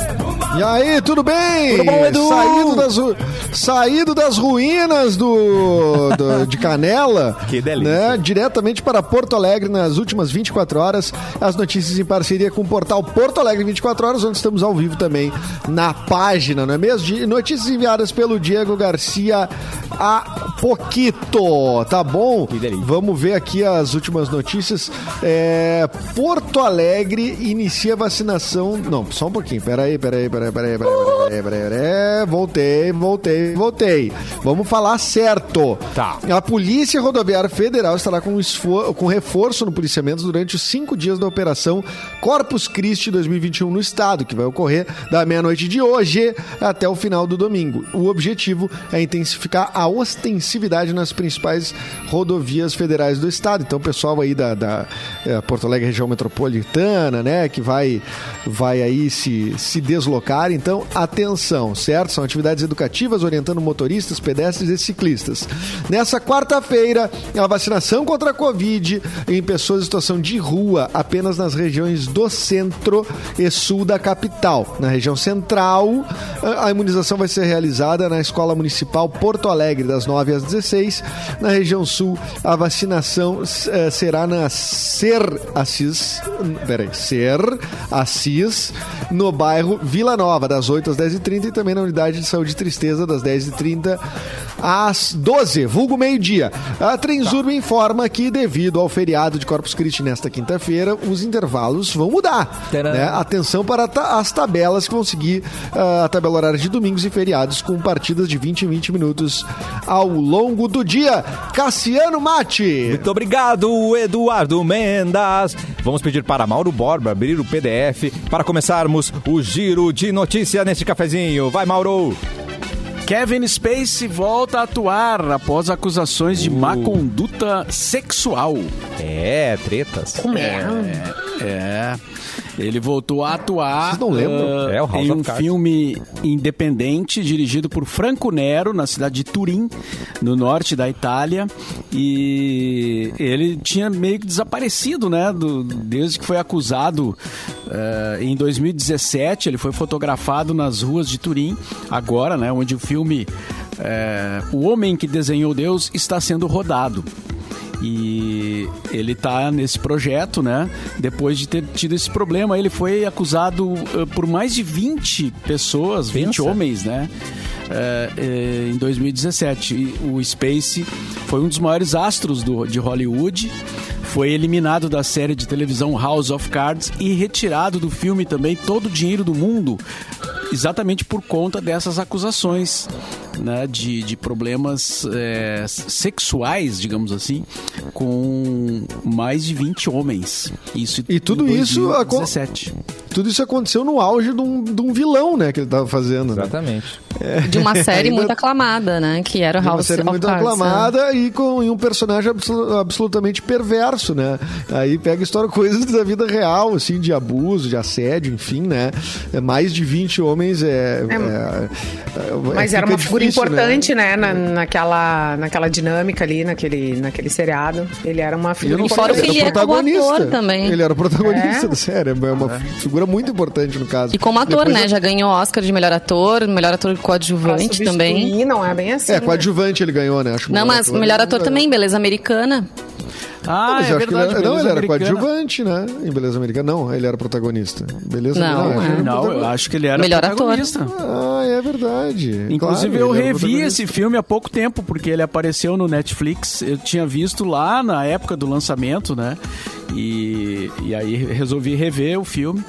E aí, tudo bem? Tudo bom, Edu? Saído das, saído das ruínas do, do- de Canela. *laughs* Que delícia. Né, diretamente para Porto Alegre nas últimas 24 horas. As notícias em parceria com o portal Porto Alegre 24 horas, onde estamos ao vivo também na página, não é mesmo? De notícias enviadas pelo Diego Garcia a Poquito, tá bom? Vamos ver aqui as últimas notícias. É, Porto Alegre inicia vacinação. Não, só um pouquinho. Peraí, peraí, peraí, peraí, peraí, peraí, peraí, peraí. Voltei, voltei, voltei. Vamos falar certo. Tá. A Polícia Rodoviária Federal estará com, esfor- com reforço no policiamento durante os cinco dias da operação Corpus Christi 2021 no estado, que vai ocorrer da meia-noite de hoje até o final do domingo. O objetivo é intensificar a ostensividade nas principais rodovias federais do estado. Então, pessoal aí da, da eh, Porto Alegre região metropolitana, né, que vai, vai aí se, se deslocar. Então, atenção, certo? São atividades educativas orientando motoristas, pedestres e ciclistas. Nessa quarta-feira, a vacinação contra a Covid em pessoas em situação de rua apenas nas regiões do centro e sul da capital. Na região central, a a imunização vai ser realizada na Escola Municipal Porto Alegre, das 9 às 16. Na região sul, a vacinação eh, será na Ser Assis, peraí, Ser Assis, no bairro Vila Nova, das 8 às 10 10h30 e também na unidade de saúde Tristeza, das 10h30 às 12 vulgo meio-dia. A Transurb informa que, devido ao feriado de Corpus Christi nesta quinta-feira, os intervalos vão mudar. Né? Atenção para ta- as tabelas que vão seguir ah, a tabela horária de domingos e feriados com partidas de 20 em 20 minutos ao longo do dia. Cassiano Mate. Muito obrigado, Eduardo Mendas. Vamos pedir para Mauro Borba abrir o PDF para começarmos o giro de notícia neste cafezinho. Vai, Mauro! Kevin Spacey volta a atuar após acusações de má Uh. conduta sexual. É, tretas. Como é? É. Ele voltou a atuar Vocês não lembram? ah, É, o House em um filme independente dirigido por Franco Nero na cidade de Turim, no norte da Itália. E ele tinha meio que desaparecido, né? do- desde que foi acusado ah, em 2017. Ele foi fotografado nas ruas de Turim, agora, né? Onde o filme eh, O Homem que Desenhou Deus está sendo rodado. E ele tá nesse projeto, né? Depois de ter tido esse problema, ele foi acusado eh, por mais de 20 pessoas, 20 Pensa. homens, né? Eh, eh, em 2017. E o Space foi um dos maiores astros do, de Hollywood. Foi eliminado da série de televisão House of Cards e retirado do filme também todo o dinheiro do mundo, exatamente por conta dessas acusações né, de, de problemas é, sexuais, digamos assim, com mais de 20 homens. Isso E tudo isso acon- 2017. Tudo isso aconteceu no auge de um, de um vilão, né, que ele tava fazendo. Né? Exatamente. De uma *laughs* série muito aclamada, né? Que era o De uma House série of muito Cards. aclamada e com e um personagem absolu- absolutamente perverso, né? Aí pega a história, coisas da vida real, assim, de abuso, de assédio, enfim, né? É, mais de 20 homens é. é- é- Mas é- era uma figura difícil, importante, né? na- naquela, naquela dinâmica ali, naquele, naquele seriado. Ele era uma figura não Fora importante. que Ele ele era é protagonista. ator também. Ele era o protagonista É? da série. É uma figura muito importante no caso. E como ator, Depois né? eu- Já ganhou Oscar de melhor ator, melhor ator coadjuvante também. Não é bem assim. É, né? coadjuvante ele ganhou, né? Acho Não, mas melhor ator ele também, beleza americana. Ah, mas é eu acho que verdade. ele era, não, ele era Americana. coadjuvante, né? Em Beleza Americana. Não, ele era protagonista. Beleza Não, acho que ele era Não, eu protagonista. acho que ele era Melhor ator. protagonista. Ah, é verdade. Inclusive, Claro, eu ele revi esse filme há pouco tempo, porque ele apareceu no Netflix. Eu tinha visto lá na época do lançamento, né? E, e aí resolvi rever o filme.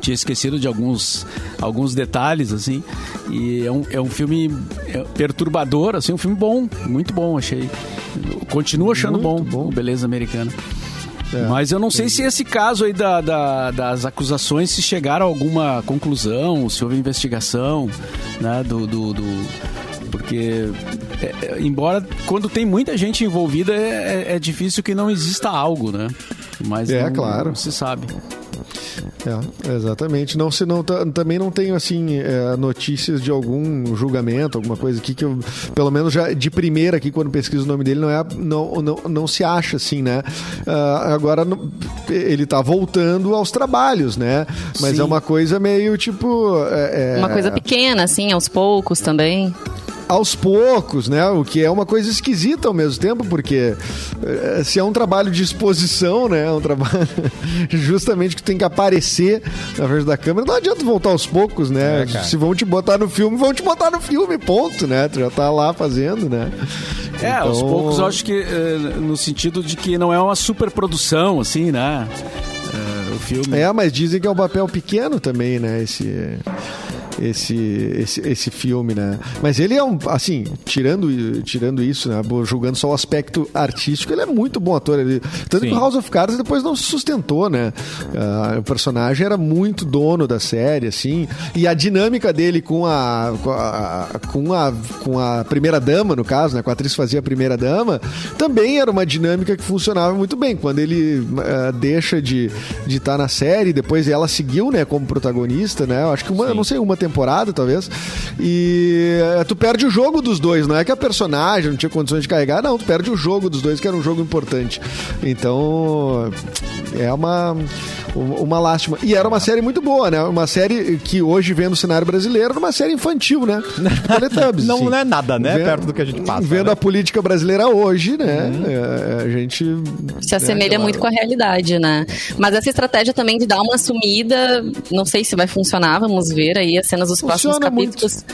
Tinha esquecido de alguns, alguns detalhes, assim. E é um, é um filme é, perturbador, assim, um filme bom, muito bom, achei. Continuo achando bom, bom. Beleza Americana. É. Mas eu não sei se esse caso aí da, da- das acusações se chegaram a alguma conclusão, se houve investigação, né, do... do- do- porque, é, é, embora quando tem muita gente envolvida, é, é- é difícil que não exista algo, né? Mas É, não, claro. não se sabe. É, exatamente. Não, se não, ta- também não tenho assim é, notícias de algum julgamento, alguma coisa aqui que eu, pelo menos já de primeira aqui quando pesquiso o nome dele não é não, não, não se acha assim, né? Ah, agora ele tá voltando aos trabalhos, né? Mas Sim. é uma coisa meio tipo é, é, Uma coisa pequena, assim, aos poucos também. Aos poucos, né? O que é uma coisa esquisita ao mesmo tempo, porque eh, se é um trabalho de exposição, né? É um trabalho *laughs* justamente que tem que aparecer na frente da câmera, não adianta voltar aos poucos, né? É, se vão te botar no filme, vão te botar no filme, ponto, né? Tu já tá lá fazendo, né? É, aos Então- poucos eu acho que eh, no sentido de que não é uma superprodução, assim, né? Eh, o filme. É, mas dizem que é um papel pequeno também, né? Esse, esse, esse, esse filme, né? Mas ele é um, assim, tirando, tirando isso, né? Julgando só o aspecto artístico, ele é muito bom ator. Ele, tanto Sim. que o House of Cards depois não se sustentou, né? Ah, o personagem era muito dono da série, assim. E a dinâmica dele com a, com a, com a, com a primeira dama, no caso, né? Com a atriz fazia a primeira dama, também era uma dinâmica que funcionava muito bem. Quando ele ah, deixa de estar na série, depois ela seguiu, né, como protagonista, né? Eu acho que uma, não sei, uma temporada, talvez. E eh, tu perde o jogo dos dois, não é que a personagem não tinha condições de carregar, não, tu perde o jogo dos dois, que era um jogo importante. Então, é uma, Um- Uma lástima. E era uma série muito boa, né? Uma série que hoje vendo o cenário brasileiro, era uma série infantil, né? Tipo Teletubbies, Não, assim. não é nada, né? Vendo- Perto do que a gente passa. Vendo né? a política brasileira hoje, né? é, a gente. Se assemelha né, muito com a realidade, né? Mas essa estratégia também de dar uma sumida, não sei se vai funcionar, vamos ver aí as cenas dos próximos Funciona capítulos.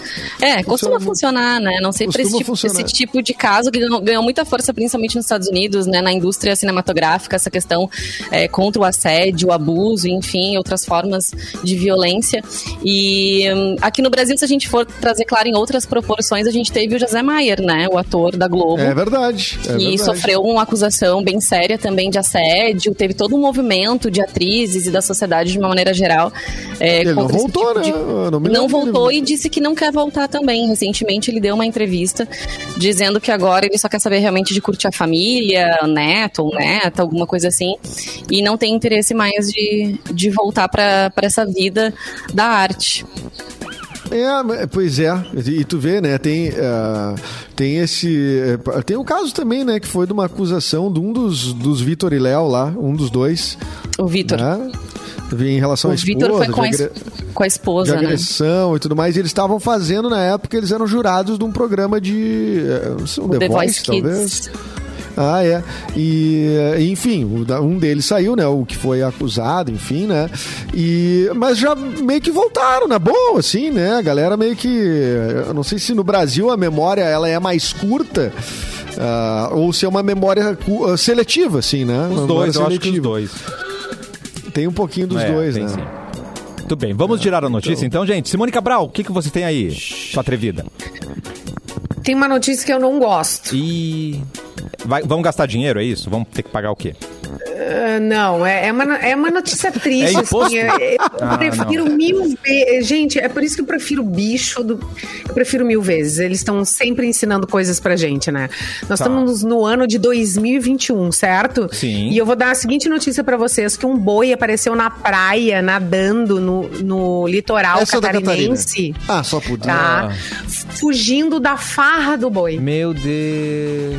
É, costuma muito. funcionar, né? Não sei, para esse, tipo, esse tipo de caso que ganhou, ganhou muita força, principalmente nos Estados Unidos, né? Na indústria cinematográfica, essa questão é, contra o assédio, o abuso, enfim, outras formas de violência. E hum, aqui no Brasil, se a gente for trazer, claro, em outras proporções, a gente teve o José Maier, né? O ator da Globo. É verdade. É e sofreu uma acusação bem séria também de assédio. Teve todo um movimento de atrizes e da sociedade de uma maneira geral. é, Ele não voltou, tipo né? de- Não voltou e disse que não quer voltar também. Recentemente ele deu uma entrevista dizendo que agora ele só quer saber realmente de curtir a família, neto ou neta, alguma coisa assim. E não tem interesse mais de, de voltar para essa vida da arte. É, pois é. E tu vê, né? Tem, ah, tem esse. eh, Tem o caso também, né? Que foi de uma acusação de um dos, dos Vitor e Léo lá, um dos dois. O Vitor. Né? Em relação O à esposa, Vitor foi com de, agre- com a de esposa, né? agressão e tudo mais. E eles estavam fazendo, na época, eles eram jurados de um programa de. eh, não sei, um O The Voice talvez. Kids. Ah, é. E, eh, enfim, o um deles saiu, né? O que foi acusado, enfim, né? E, mas já meio que voltaram, na boa, assim, né? A galera meio que. Eu não sei se no Brasil a memória ela é mais curta. ah, ou se é uma memória ah, seletiva, assim, né? Os memória dois, eu acho que os seletiva. dois. Tem um pouquinho dos É, dois, tem né? sim. Tudo bem, vamos tirar a notícia então, gente. Simone Cabral, o que, que você tem aí, sua atrevida? Tem uma notícia que eu não gosto. E. Vai, vamos gastar dinheiro, é isso? Vamos ter que pagar o quê? Ah, não, é, é, uma, é uma notícia triste. É imposto? assim, eu eu Ah, prefiro mil vezes. Gente, é por isso que eu prefiro bicho. Do, eu prefiro mil vezes. Eles estão sempre ensinando coisas pra gente, né? Nós Tá. estamos no ano de 2021, certo? Sim. E eu vou dar a seguinte notícia pra vocês: que um boi apareceu na praia, nadando no, no litoral Essa é catarinense. Ah, só podia. Tá? Fugindo da farra do boi. Meu Deus.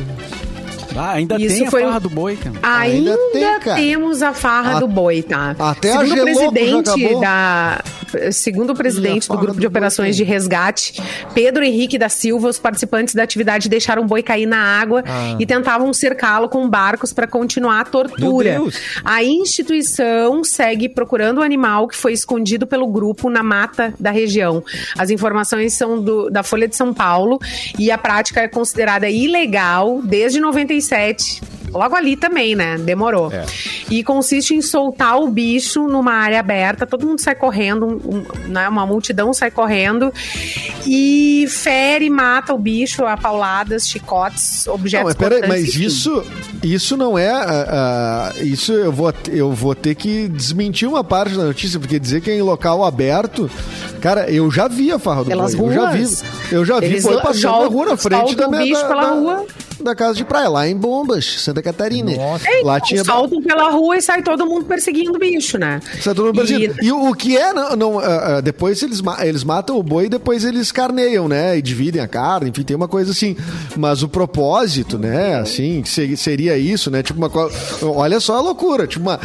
Ah, ainda Isso tem a foi farra um- do boi, cara. Ainda, Ainda tem, cara. temos a farra A- do boi, tá? até a segundo o Geloco já presidente da segundo o a presidente do farra grupo do de boi operações tem. de resgate, Pedro Henrique da Silva, os participantes da atividade deixaram o boi cair na água Ah. e tentavam cercá-lo com barcos para continuar a tortura. Meu Deus. A instituição segue procurando o animal que foi escondido pelo grupo na mata da região. As informações são do- da Folha de São Paulo e a prática é considerada ilegal desde 97. Logo ali também, né? Demorou. É. E consiste em soltar o bicho numa área aberta, todo mundo sai correndo, um- um- né? uma multidão sai correndo e fere, mata o bicho a pauladas, chicotes, objetos Não, mas peraí, mas isso, isso não é. ah, ah, isso eu vou, eu vou ter que desmentir uma parte da notícia, porque dizer que é em local aberto. Cara, eu já vi a farra do Pelas boi. Eu já vi. ruas. Eu já vi boi passando na rua na frente da minha bicho da, pela da- rua. da casa de praia, lá em Bombas, Santa Catarina. Lá tinha. Saltam pela rua e sai todo mundo perseguindo o bicho, né? Sai todo mundo E- perseguindo. E, o, o que é, não, não, ah, ah, depois eles, ma- eles matam o boi e depois eles carneiam, né? E dividem a carne, enfim, tem uma coisa assim. Mas o propósito, né? Assim, seria isso, né? Tipo uma co- Olha só a loucura, tipo uma.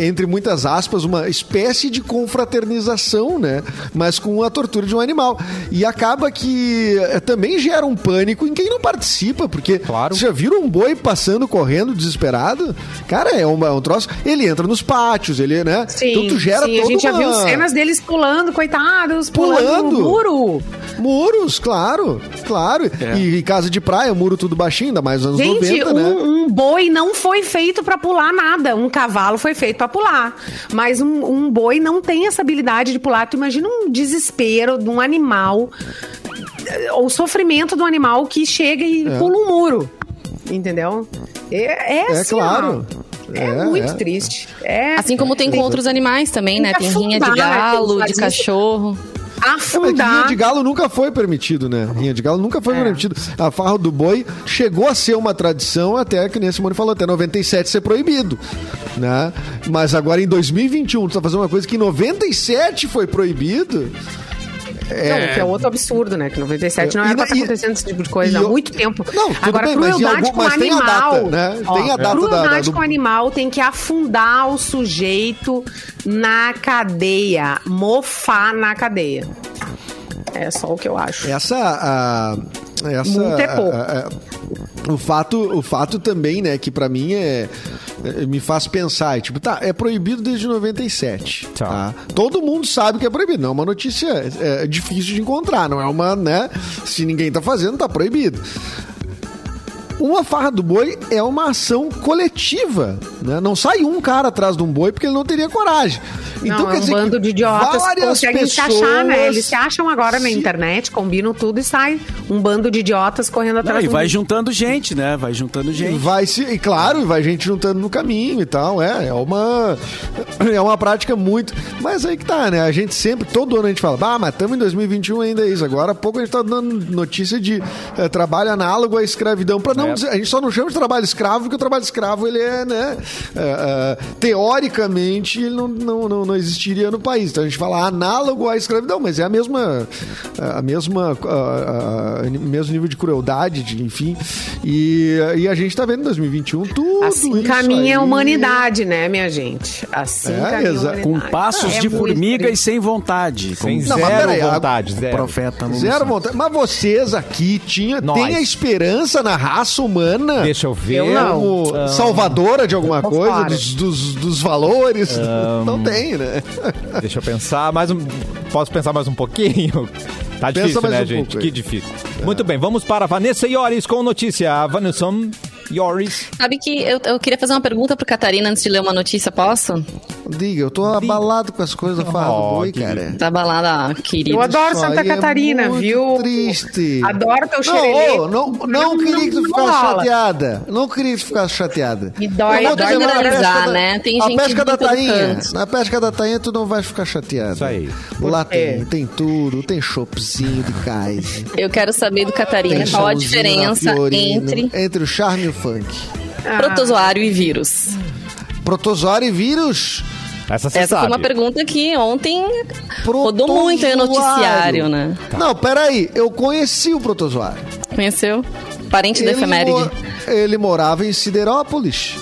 Entre muitas aspas, uma espécie de confraternização, né? Mas com a tortura de um animal. E acaba que eh, também gera um pânico em quem não participa, porque Claro. você já viram um boi passando, correndo, desesperado? Cara, é, uma- é um troço. Ele entra nos pátios, ele, né? Sim, então tu gera sim, a toda gente já uma- viu cenas deles pulando, coitados, pulando, Pulando. no muro. Muros, claro, claro. E, e casa de praia, muro tudo baixinho, ainda mais nos anos Gente, 90, um, né? um boi não foi feito pra pular nada. Um cavalo foi feito pra pular. Mas um, um boi não tem essa habilidade de pular. Tu imagina um desespero de um animal, eh, o sofrimento do animal que chega e pula um muro. Entendeu? É, é, É assim, claro. ó, É, É, muito é. triste. É, Assim como tem com outros animais também, né? Tem rinha de afundar, galo, de cachorro. É, mas que rinha afundar. de galo nunca foi permitido, né? Rinha de galo nunca foi É. permitido. A farra do boi chegou a ser uma tradição até, que nem a Simone falou, até 97 ser proibido, né? Mas agora em 2021 tu tá fazendo uma coisa que em 97 foi proibido. Não, que é outro absurdo, né? Que 97 não E era pra na- estar e- acontecendo esse tipo de coisa e há eu- muito tempo. Não, Agora, bem, crueldade algum- com animal. data, né? Tem a data da- crueldade da- do- com animal tem que afundar o sujeito na cadeia. Mofar na cadeia. É só o que eu acho. Essa. A, essa Multa é pouco. a- a- o, fato, o fato também, né, que pra mim é, é- me faz pensar, é, tipo, tá, é proibido desde 97. Tá. Tá. Todo mundo sabe que é proibido. Não é uma notícia é, difícil de encontrar, não é uma, né? Se ninguém tá fazendo, tá proibido. Uma farra do boi é uma ação coletiva, né? Não sai um cara atrás de um boi porque ele não teria coragem. Não, Então, é quer um dizer que bando de idiotas várias conseguem se achar, né? pessoas Eles se acham agora na se- internet, combinam tudo e sai um bando de idiotas correndo Não, atrás e do vai bicho. juntando gente, né? Vai juntando gente. Vai se, e claro, e vai gente juntando no caminho e tal, é, é uma é uma prática muito, mas aí que tá, né? A gente sempre, todo ano a gente fala, ah, mas estamos em 2021 ainda é isso. Agora há pouco a gente tá dando notícia de eh, trabalho análogo à escravidão, para não É. dizer, a gente só não chama de trabalho escravo porque o trabalho escravo ele é, né, eh, teoricamente ele não, não, não, não existiria no país. Então a gente fala análogo à escravidão, mas é a mesma a mesma a- a- mesmo nível de crueldade, de, enfim. E, e a gente tá vendo em 2021 tudo Assim isso caminha a aí. humanidade, né, minha gente? Assim É, caminha a humanidade. Com passos É de muito formiga e sem vontade. Sem Como Não, mas zero a- vontade, zero. profeta Zero vontade. Mas vocês aqui tinha, Nós. têm a esperança na raça humana Deixa eu ver. Eu não. como Ah, salvadora de alguma coisa, dos, dos, dos valores? não tem, né? *laughs* Deixa eu pensar mais um. Posso pensar mais um pouquinho? *laughs* Tá Pensa difícil, mais né, um gente? pouco que difícil. Muito bem, vamos para a Vanessa Iores com notícia. Vanessa Iores. Sabe que eu, eu queria fazer uma pergunta pro Catarina antes de ler uma notícia, posso? Diga, eu tô abalado com as coisas da farra do Oh, boi, querido. cara. Tá balada, ah, querido. Eu adoro Santa aí é Catarina, muito viu? triste. Adoro teu Não, xerelê. ô, não, não, queria que tu não ficasse chateada. Não queria que tu ficasse chateada. Me dói, dói generalizar, pesca né? Tem a gente pesca de da tainha. Na pesca da tainha tu não vai ficar chateada. Isso aí. Lá Por quê? tem, tem tudo. Tem choppzinho de cais. Eu quero saber do Catarina Tem qual a diferença entre entre o charme e o funk. Ah. protozoário e vírus. Protozoário e vírus. Essa você Essa sabe. foi uma pergunta que ontem rodou muito aí no noticiário, né? Não, peraí. Eu conheci o protozoário. Conheceu? Parente da Ele efeméride. mo- Ele morava em Siderópolis.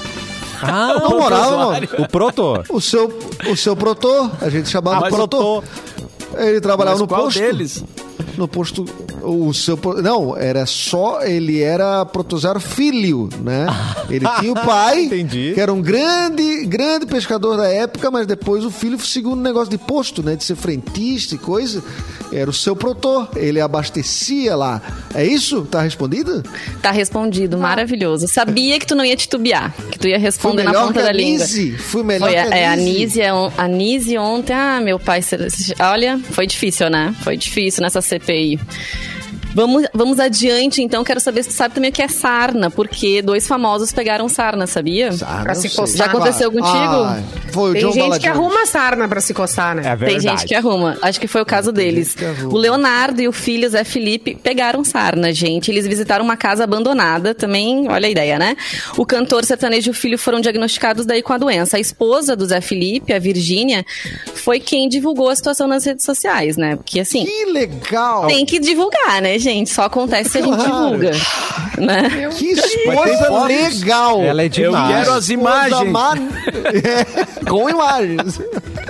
Ah, Não morava, não. o proto. O seu, o seu protô, a gente chamava Ah, proto. Ele trabalhava Mas no qual posto. deles? No posto. O seu. Não, era só. Ele era protozoário filho, né? *laughs* Ele tinha o pai, Entendi. que era um grande, grande pescador da época, mas depois o filho seguiu um negócio de posto, né? De ser frentista e coisa. Era o seu protô. Ele abastecia lá. É isso? Tá respondido? Tá respondido, maravilhoso. Sabia que tu não ia titubear, que tu ia responder na ponta que da a língua. Nise. Fui melhor Foi que a, a é, a Nise. É a Nise ontem, ah, meu pai, olha, foi difícil, né? Foi difícil nessa CPI. Vamos, vamos adiante, então. Quero saber se tu sabe também o que é sarna, porque dois famosos pegaram sarna, sabia? Ah, Pra se coçar. Já aconteceu contigo? Ah, foi o Tem John gente que Balagione. arruma sarna pra se coçar, né? É Tem verdade. gente que arruma. Acho que foi o caso deles. que. O Leonardo e o filho Zé Felipe pegaram sarna, gente. Eles visitaram uma casa abandonada. Também, olha a ideia, né? O cantor sertanejo e o filho foram diagnosticados daí com a doença. A esposa do Zé Felipe, a Virgínia, foi quem divulgou a situação nas redes sociais, né? Porque assim. Que legal! Tem que divulgar, né, gente? Só acontece se a gente divulga. Né? Que esposa fotos? legal! Ela é Eu demais. quero as imagens. ma- *laughs* É, com imagens.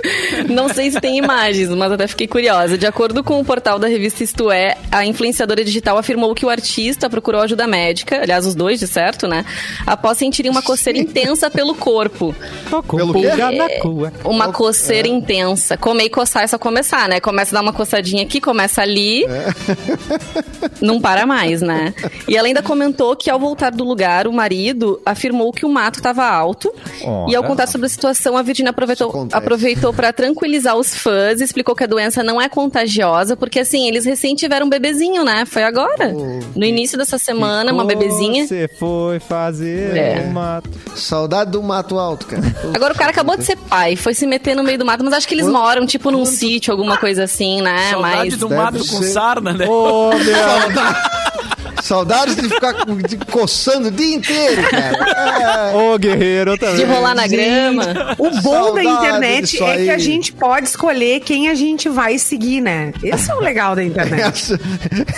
*laughs* Não sei se tem imagens, mas até fiquei curiosa. De acordo com o portal da revista Isto É, a influenciadora digital afirmou que o artista procurou ajuda médica, aliás, os dois, de certo, né? Após sentirem uma coceira intensa pelo corpo. Pelo quê? Cua. Uma coceira intensa. Comer e coçar é só começar, né? Começa a dar uma coçadinha aqui, começa ali. Não para mais, né? E ela ainda comentou que ao voltar do lugar, o marido afirmou que o mato estava alto. Ora. E ao contar sobre a situação, a Virginia Isso aproveitou, para tranquilizar os fãs explicou que a doença não é contagiosa, porque assim, eles recém tiveram um bebezinho, né? Foi agora. No início dessa semana, uma bebezinha. Você foi fazer É. uma... Saudade do mato alto, cara. *laughs* Agora o cara acabou de ser pai, foi se meter no meio do mato, mas acho que eles moram tipo num sítio, alguma coisa assim, né? Saudade Mas do deve mato com ser. sarna, né? Ô, meu... *laughs* Saudades de ficar coçando o dia inteiro, cara. É. Ô, guerreiro eu também. De rolar na Gente. grama. O bom da Saudade internet é que a gente pode escolher quem a gente vai seguir, né? Esse é o legal da internet. Essa,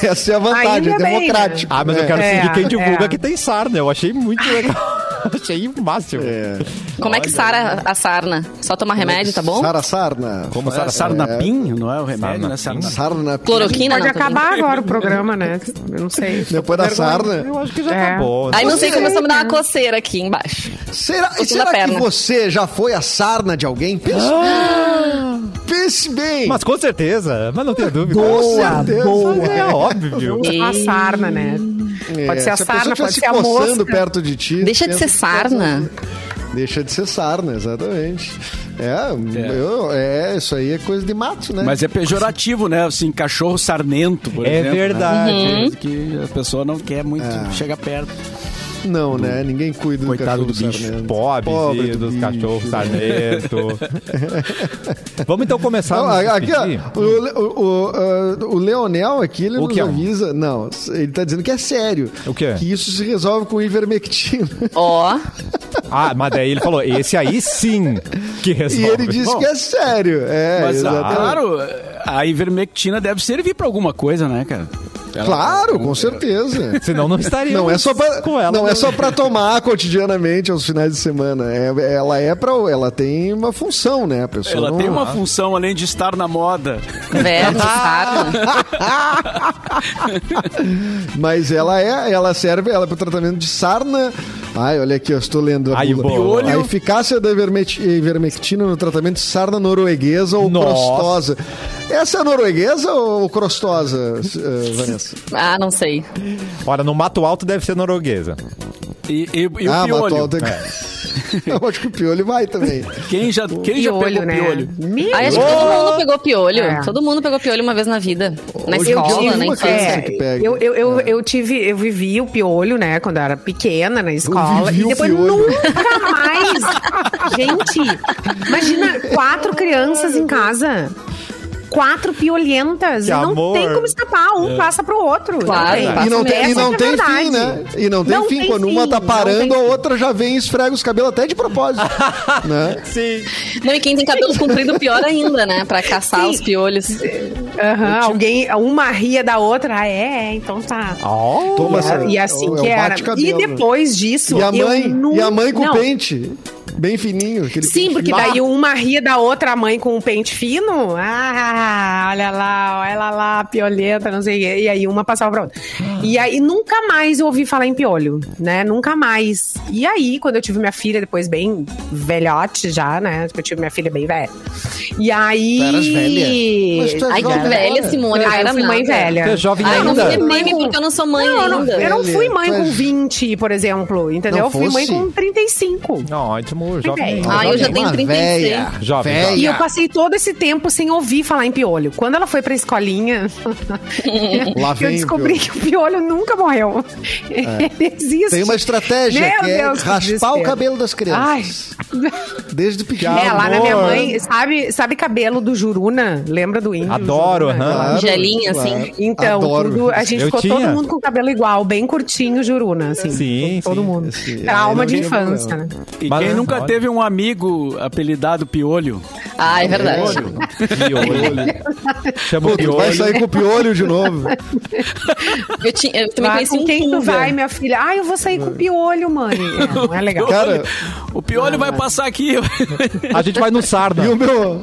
essa é a vantagem, Ainda é bem, democrático. Ah, mas eu É. quero É, seguir quem divulga é. que tem sarna. Eu achei muito legal. Achei o máximo. É. Como é que sara a sarna? Só tomar remédio, tá bom? Sara Sarna. Como é, sarnapim, não é o remédio, né? Sarnapim. Sarna... Sarna. Cloroquina, Pode não, acabar agora o programa, né? Eu não sei. Depois da sarna. Eu acho que já É. acabou. Aí não sei, começou a me dar uma coceira aqui embaixo. Será, será que você já foi a sarna de alguém? Pense, pense bem. Mas com certeza, mas não tenho dúvida. Com Boa, certeza. boa. É óbvio. A sarna, né? É, Pode ser a se sarna, pessoa pode ser a mosca. perto de ti. Deixa de ser pode sarna. Deixa de ser sarna, exatamente. É, eu- é, isso aí é coisa de mato, né? Mas é pejorativo, né? Assim, cachorro sarnento, por É exemplo. né? verdade. Coisa Que a pessoa não quer muito chegar perto. Não, né? Ninguém cuida Coitado do do bicho. sarnento. Pobre do dos bicho. cachorros sarnento. *laughs* Vamos então começar Não, a aqui, ó, o, o, o, ah, o Leonel aqui, ele O nos que é? avisa. Não, ele tá dizendo que é sério. O quê? Que isso se resolve com ivermectina. Ó, *laughs* Ah, mas daí ele falou, esse aí sim que E resolve. ele disse Bom, que é sério. É, Mas, ah, exatamente. claro, a ivermectina deve servir pra alguma coisa, né, cara? Ela- Claro, com certeza. *laughs* Senão não estaria Não é só pra, com ela. não é só para tomar cotidianamente aos finais de semana. É, ela é para, ela tem uma função, né? A pessoa Ela não- tem uma função além de estar na moda. verme, sarna. *laughs* *laughs* Mas ela é, ela serve, ela é para tratamento de sarna. Ai, olha aqui, eu estou lendo a Ai, boa. A eficácia da ivermec- ivermectina no tratamento de sarna norueguesa ou Nossa. crostosa. Essa é norueguesa ou crostosa, eh, Vanessa? Ah, não sei. Ora, no Mato Alto deve ser norueguesa. E, e- e ah, o piolho? matou alta- *laughs* Eu acho que o piolho vai também. Quem já, quem já Piolho, pegou né? piolho? Aí acho que todo mundo pegou piolho. É. Todo mundo pegou piolho uma vez na vida. Na Hoje escola, na infância. É, eu, eu, eu, eu tive, eu vivi o piolho, né, quando eu era pequena na escola. vivi E depois nunca mais. *laughs* Gente, imagina quatro crianças em casa. Quatro piolhentas. Que e não amor. tem como escapar. Um passa pro outro. Claro, Não E não tem, e não é tem verdade. fim, né? E não tem Não fim. tem Quando uma fim, tá não parando, a outra já vem e esfrega os cabelos até de propósito. *laughs* né? Sim. Não, e quem tem cabelo comprido, pior ainda, né? Pra caçar Sim. os piolhos. Aham, alguém, uma ria da outra. Ah, é, é, então tá. Oh, Toma E essa- era- e assim é o que era. E depois disso, E a eu mãe, nunca... e a mãe com Não, pente. Bem fininho. Aquele Sim, porque daí uma ria da outra, a mãe com o pente fino. Ah, olha lá, olha lá, pioleta, não sei o quê. E aí uma passava pra outra. E aí nunca mais eu ouvi falar em piolho, né? Nunca mais. E aí, quando eu tive minha filha, depois bem velhote já, né? Eu tive minha filha bem velha. E aí. Tu velha? Mas tu é Ai, que velha. Simone. Ah, não eu era fui mãe velha. Você é jovem Ai, não ainda. fui mãe porque eu não sou mãe Não, eu não, ainda. eu não fui mãe Tu é- com 20, por exemplo, entendeu? Não eu fui mãe com 35. Ótimo, jovem. velha. Ah, eu já tenho Uma 36. véia. Jovem, Véia. E eu passei todo esse tempo sem ouvir falar em piolho. Quando ela foi pra escolinha, *laughs* Lá eu descobri que o piolho nunca morreu. Ele *laughs* existe. Tem uma estratégia Meu que é Deus, raspar o cabelo das Ai. crianças. Desde pequeno. É, lá na minha amor. mãe, sabe, sabe cabelo do Juruna? Lembra do índio? Adoro, aham. Gelinho, assim. Então, tudo- a gente Eu ficou tinha. todo mundo com o cabelo igual, bem curtinho, Juruna, assim. Sim, todo sim. mundo. Esse- Trauma de infância, problema. né? E Mas- quem nunca olha. teve um amigo apelidado Piolho? Ah, é verdade. Piolho. Chama o Pô, tu piolho. vai sair com o piolho de novo. Eu, tinha, eu também Vai, conheci com um quem tu vai, minha filha? Ah, eu vou sair com o piolho, mãe. É, não é legal. Cara, O Piolho vai passar aqui. A gente vai no Sarna. e o meu...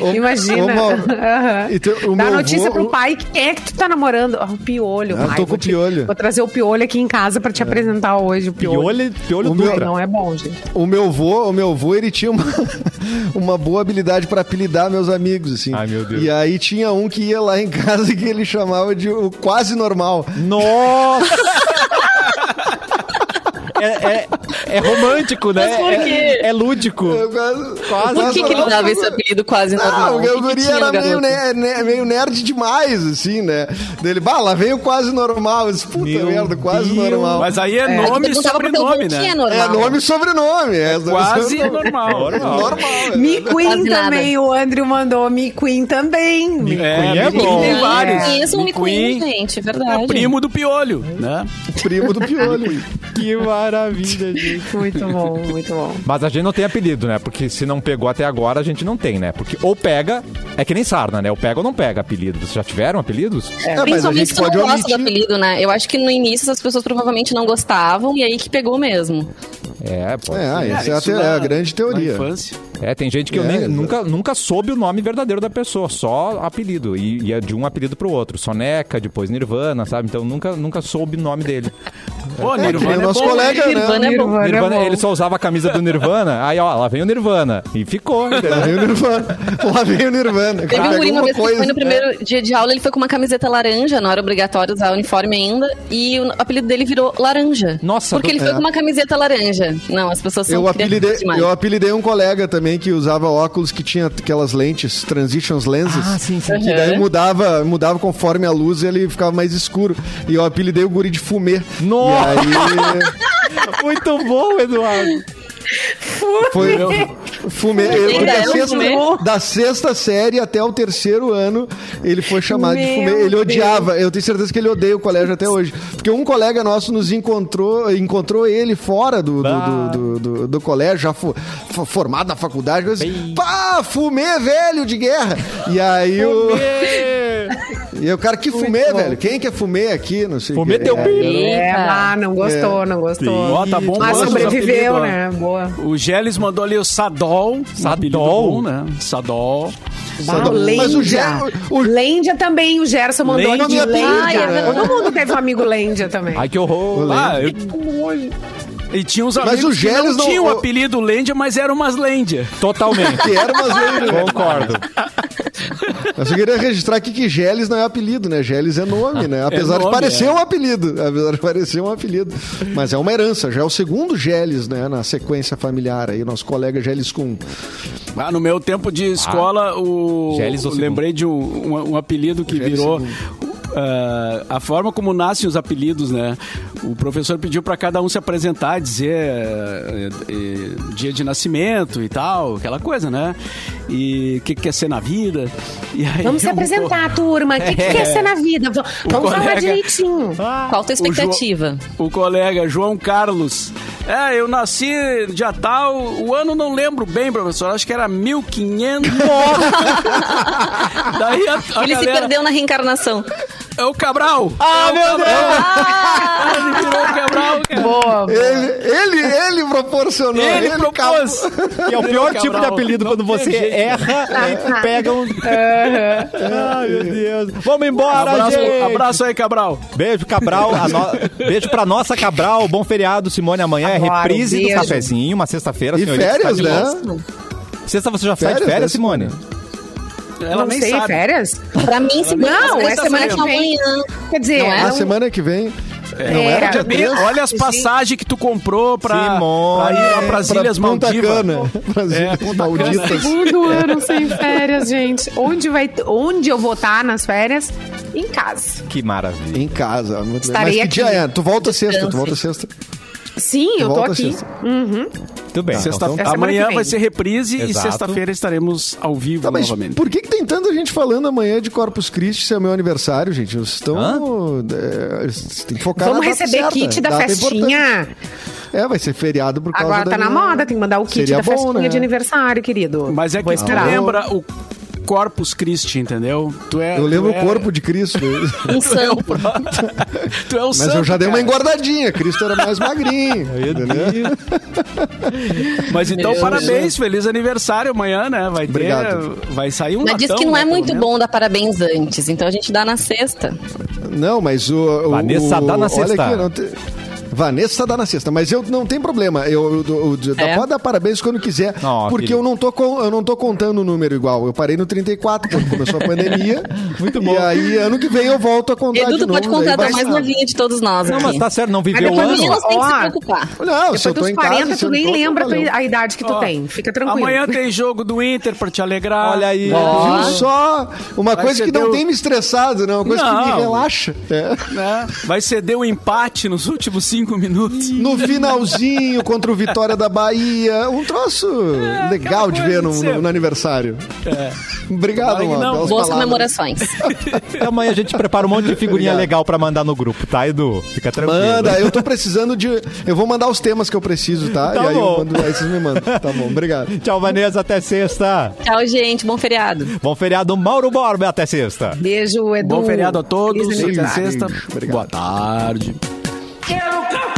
o- *laughs* Imagina. o Mauro-. E teu- o Dá meu notícia avô- pro pai que quem é que tu tá namorando. Ah, o piolho. Ah, Ai, tô com o te- piolho. Vou trazer o piolho aqui em casa pra te apresentar hoje. O piolho. Piolho, piolho O meu-. Não é bom, gente. O meu vô, o meu vô, ele tinha uma, *laughs* uma boa habilidade pra apelidar meus amigos, assim. Ai, meu Deus. E aí tinha um que ia lá em casa que ele chamava de o quase normal. Nossa! *laughs* É, é- é romântico, né? Mas por quê? É, é lúdico. Eu quase- Quase. Por que, que ele dava esse apelido quase normal? Não, O que o que guri tinha era meio, ne- meio nerd demais, assim, né? Dele, bah, lá vem o quase normal. Disse, Puta Meu merda, quase Deus. normal. Mas aí é, É, nome e sobrenome, é né? normal. É nome e sobrenome. É, Quase é normal. normal. é. Me Queen Quase nada. também, o Andrew mandou Me Queen também. Me É, Queen é bom. tem vários. Um Me Queen, gente, é verdade. É primo do piolho, né? Primo do piolho. *laughs* Que maravilha, *laughs* gente. Muito bom, muito bom. Mas a gente não tem apelido, né? Porque se não pegou até agora, a gente não tem, né? Porque ou pega, é que nem sarna, né? Ou pega ou não pega apelido. Vocês já tiveram apelidos? É, mas a Principalmente gente se tu não pode gosta do apelido, né? Eu acho que no início as pessoas provavelmente não gostavam e aí que pegou mesmo. É, pode É, ser. essa é isso é na- a grande teoria. É, tem gente que eu É, nem, exato. nunca, nunca soube o nome verdadeiro da pessoa, só apelido. E, e é de um apelido pro outro. Soneca, depois Nirvana, sabe? Então nunca, nunca soube o nome dele. *laughs* Pô, É, nem Nirvana o é nosso bom, colega, né? Nirvana é bom. Nirvana é Nirvana, bom. ele só usava a camisa do Nirvana, aí ó, lá vem o Nirvana. E ficou, Lá vem o Nirvana. Lá vem o Nirvana. Teve um guri uma vez que foi coisa- no primeiro dia de aula, ele foi com uma camiseta laranja, não era obrigatório usar uniforme ainda, e o apelido dele virou Laranja. Nossa, Porque ele foi é. com uma camiseta laranja. Não, as pessoas são Eu apelidei, demais. eu apelidei um colega também que usava óculos que tinha aquelas lentes, transitions lenses. Ah, sim, sim. Que daí Uhum. mudava, mudava conforme a luz e ele ficava mais escuro. E eu apelidei o guri de fumê. Nossa! Aí *laughs* Muito bom, Eduardo. foi. Ele, Ainda da, é um sexta, fumê? da sexta série até o terceiro ano, ele foi chamado de Meu fumê. Ele Deus. odiava. Eu tenho certeza que ele odeia o colégio até hoje. Porque um colega nosso nos encontrou, encontrou ele fora do, do, do, do, do- do colégio, já fo- formado na faculdade. Eu disse, Pá, fumê velho de guerra. E aí o. E o cara, que fumê, velho? Quem que é fumê aqui? Não sei o Fumê teu É, pi. É, Eita. lá, não gostou, não gostou. Ó, tá bom. Mas sobreviveu, apelido, né? Boa. O Geles mandou ali o Sadol. Sadol? bom, né? Sadol. Ah, o Mas o Lendia. Ger- o- Lendia também, o Gerson mandou Lendia. aqui. Ai, é Lendia. Todo mundo teve um amigo Lendia também. Ai, que horror. Ah, eu... E tinha uns Mas amigos o que Geles não não- tinham o o- apelido Lêndia, mas eram umas Lêndia. Totalmente. *laughs* Que era umas lendas. Concordo. *laughs* Eu só queria registrar aqui que Geles não é apelido, né? Geles é nome, né? *laughs* Apesar de nome, parecer é. um apelido. Apesar de parecer um apelido. Mas é uma herança. Já é o segundo Geles, né? Na sequência familiar aí. Nosso colega Geles com. Ah, no meu tempo de escola, o... Geles ou segundo? lembrei de um, um, um apelido que Geles virou... segundo. Ah, a forma como nascem os apelidos, né? O professor pediu para cada um se apresentar, dizer eh, eh, dia de nascimento e tal, aquela coisa, né? E o que, que quer ser na vida. E aí Vamos se apresentar, turma. O que, que quer ser na vida? Vamos falar colega- direitinho. Qual a tua expectativa? O colega João Carlos. É, eu nasci dia tal, o ano não lembro bem, professor, acho que era 1500. *laughs* Daí a, a Ele se galera, perdeu na reencarnação. É o Cabral. Ah, é o meu Cabral. Ele virou o Cabral, cara. Boa. Ele, ele, ele proporcionou. Ele propôs. Que é o pior tipo de apelido Não quando você jeito. erra e *laughs* pega um. Ai, meu Deus. Vamos embora, Abraço, gente. abraço aí, Cabral. Beijo, Cabral. No- Beijo pra nossa Cabral. Bom feriado, Simone. Amanhã é Adoro, reprise do cafezinho, uma sexta-feira. E férias, de né? Sexta você já sai de Férias, né, férias, Simone? Ela não nem sei, sabe. férias? Pra mim, segunda Não, é sexta semana que vem. Quer dizer, Não é? A não- semana que vem. É, Não era dia Olha, 3? olha as passagens que tu comprou pra, Simone. pra ir lá pras Pra Ilhas Punta Maldivas. Cana. Pras É, *laughs* Ilhas. Malditas. Segundo ano sem férias, gente. Onde, vai, onde eu vou estar nas férias? Em casa. Que maravilha. Em casa. Muito bem. Mas Estarei que aqui. dia é? Tu volta sexta, tu volta sexta. Sim, eu tô aqui. sexta. Muito bem. Sexta- então, É amanhã vai ser reprise e Exato. sexta-feira estaremos ao vivo Tá, mas novamente. por que, que tem tanta gente falando amanhã de Corpus Christi se é meu aniversário, gente? Vocês estão. É, vocês têm que focar Vamos na data receber certa. kit da Data festinha. importante. É, vai ser feriado por causa Agora da tá na minha- moda, tem que mandar o kit Seria da bom, festinha né? de aniversário, querido. Mas é Vou que tu esperar. lembra o Corpus Christi, entendeu? Tu é, Eu lembro *laughs* tu é- o corpo de Cristo. Um santo. Tu é o Mas santo, eu já dei uma cara. engordadinha. Cristo era mais magrinho. entendeu? Mas então, Meu parabéns, feliz aniversário amanhã, né? Vai ter, Obrigado. vai sair um Mas diz que não é né, muito bom dar parabéns antes, então a gente dá na sexta. Não, mas o. o Vanessa o, dá na Olha sexta. aqui, não tem- Vanessa dá na sexta, mas eu não tem problema. Eu, eu, eu É? pode dar parabéns quando quiser, porque querido. eu não, tô com- eu não tô contando o número igual. Eu parei no 34 quando começou a pandemia. *laughs* Muito bom. E aí, ano que vem, eu volto a contar Edu, de tu novo. pode contar, mais novinha de todos nós Não, aqui. mas tá certo, não viveu depois ano. do Meninos tem que se preocupar. Não, se eu Depois tô dos em 40, casa, tu nem tô, lembra valeu. a idade que tu Ó, tem. Fica tranquilo. Amanhã tem jogo do Inter pra te alegrar. Olha aí. Ó. Viu só? Uma Vai coisa que não o- tem me estressado, né? Uma coisa que me Não. relaxa. É. Né? Vai ceder o empate nos últimos cinco minutos. No finalzinho, contra o Vitória da Bahia. Um troço legal de É, ver no, no- no aniversário. Obrigado, Vai que mano. Boas palavras. comemorações. *laughs* Amanhã a gente prepara um monte de figurinha Obrigado. legal pra mandar no grupo, tá, Edu? Fica tranquilo. Manda, eu tô precisando de. Eu vou mandar os temas que eu preciso, tá? Tá e aí bom. mando, aí vocês me mandam. Tá bom, obrigado. *laughs* Tchau, Vanessa, até sexta. Tchau, gente. Bom feriado. Bom feriado, Mauro Borba, até sexta. Beijo, Edu. Bom feriado a todos. Feliz Até sexta. Obrigado. Boa tarde quero café!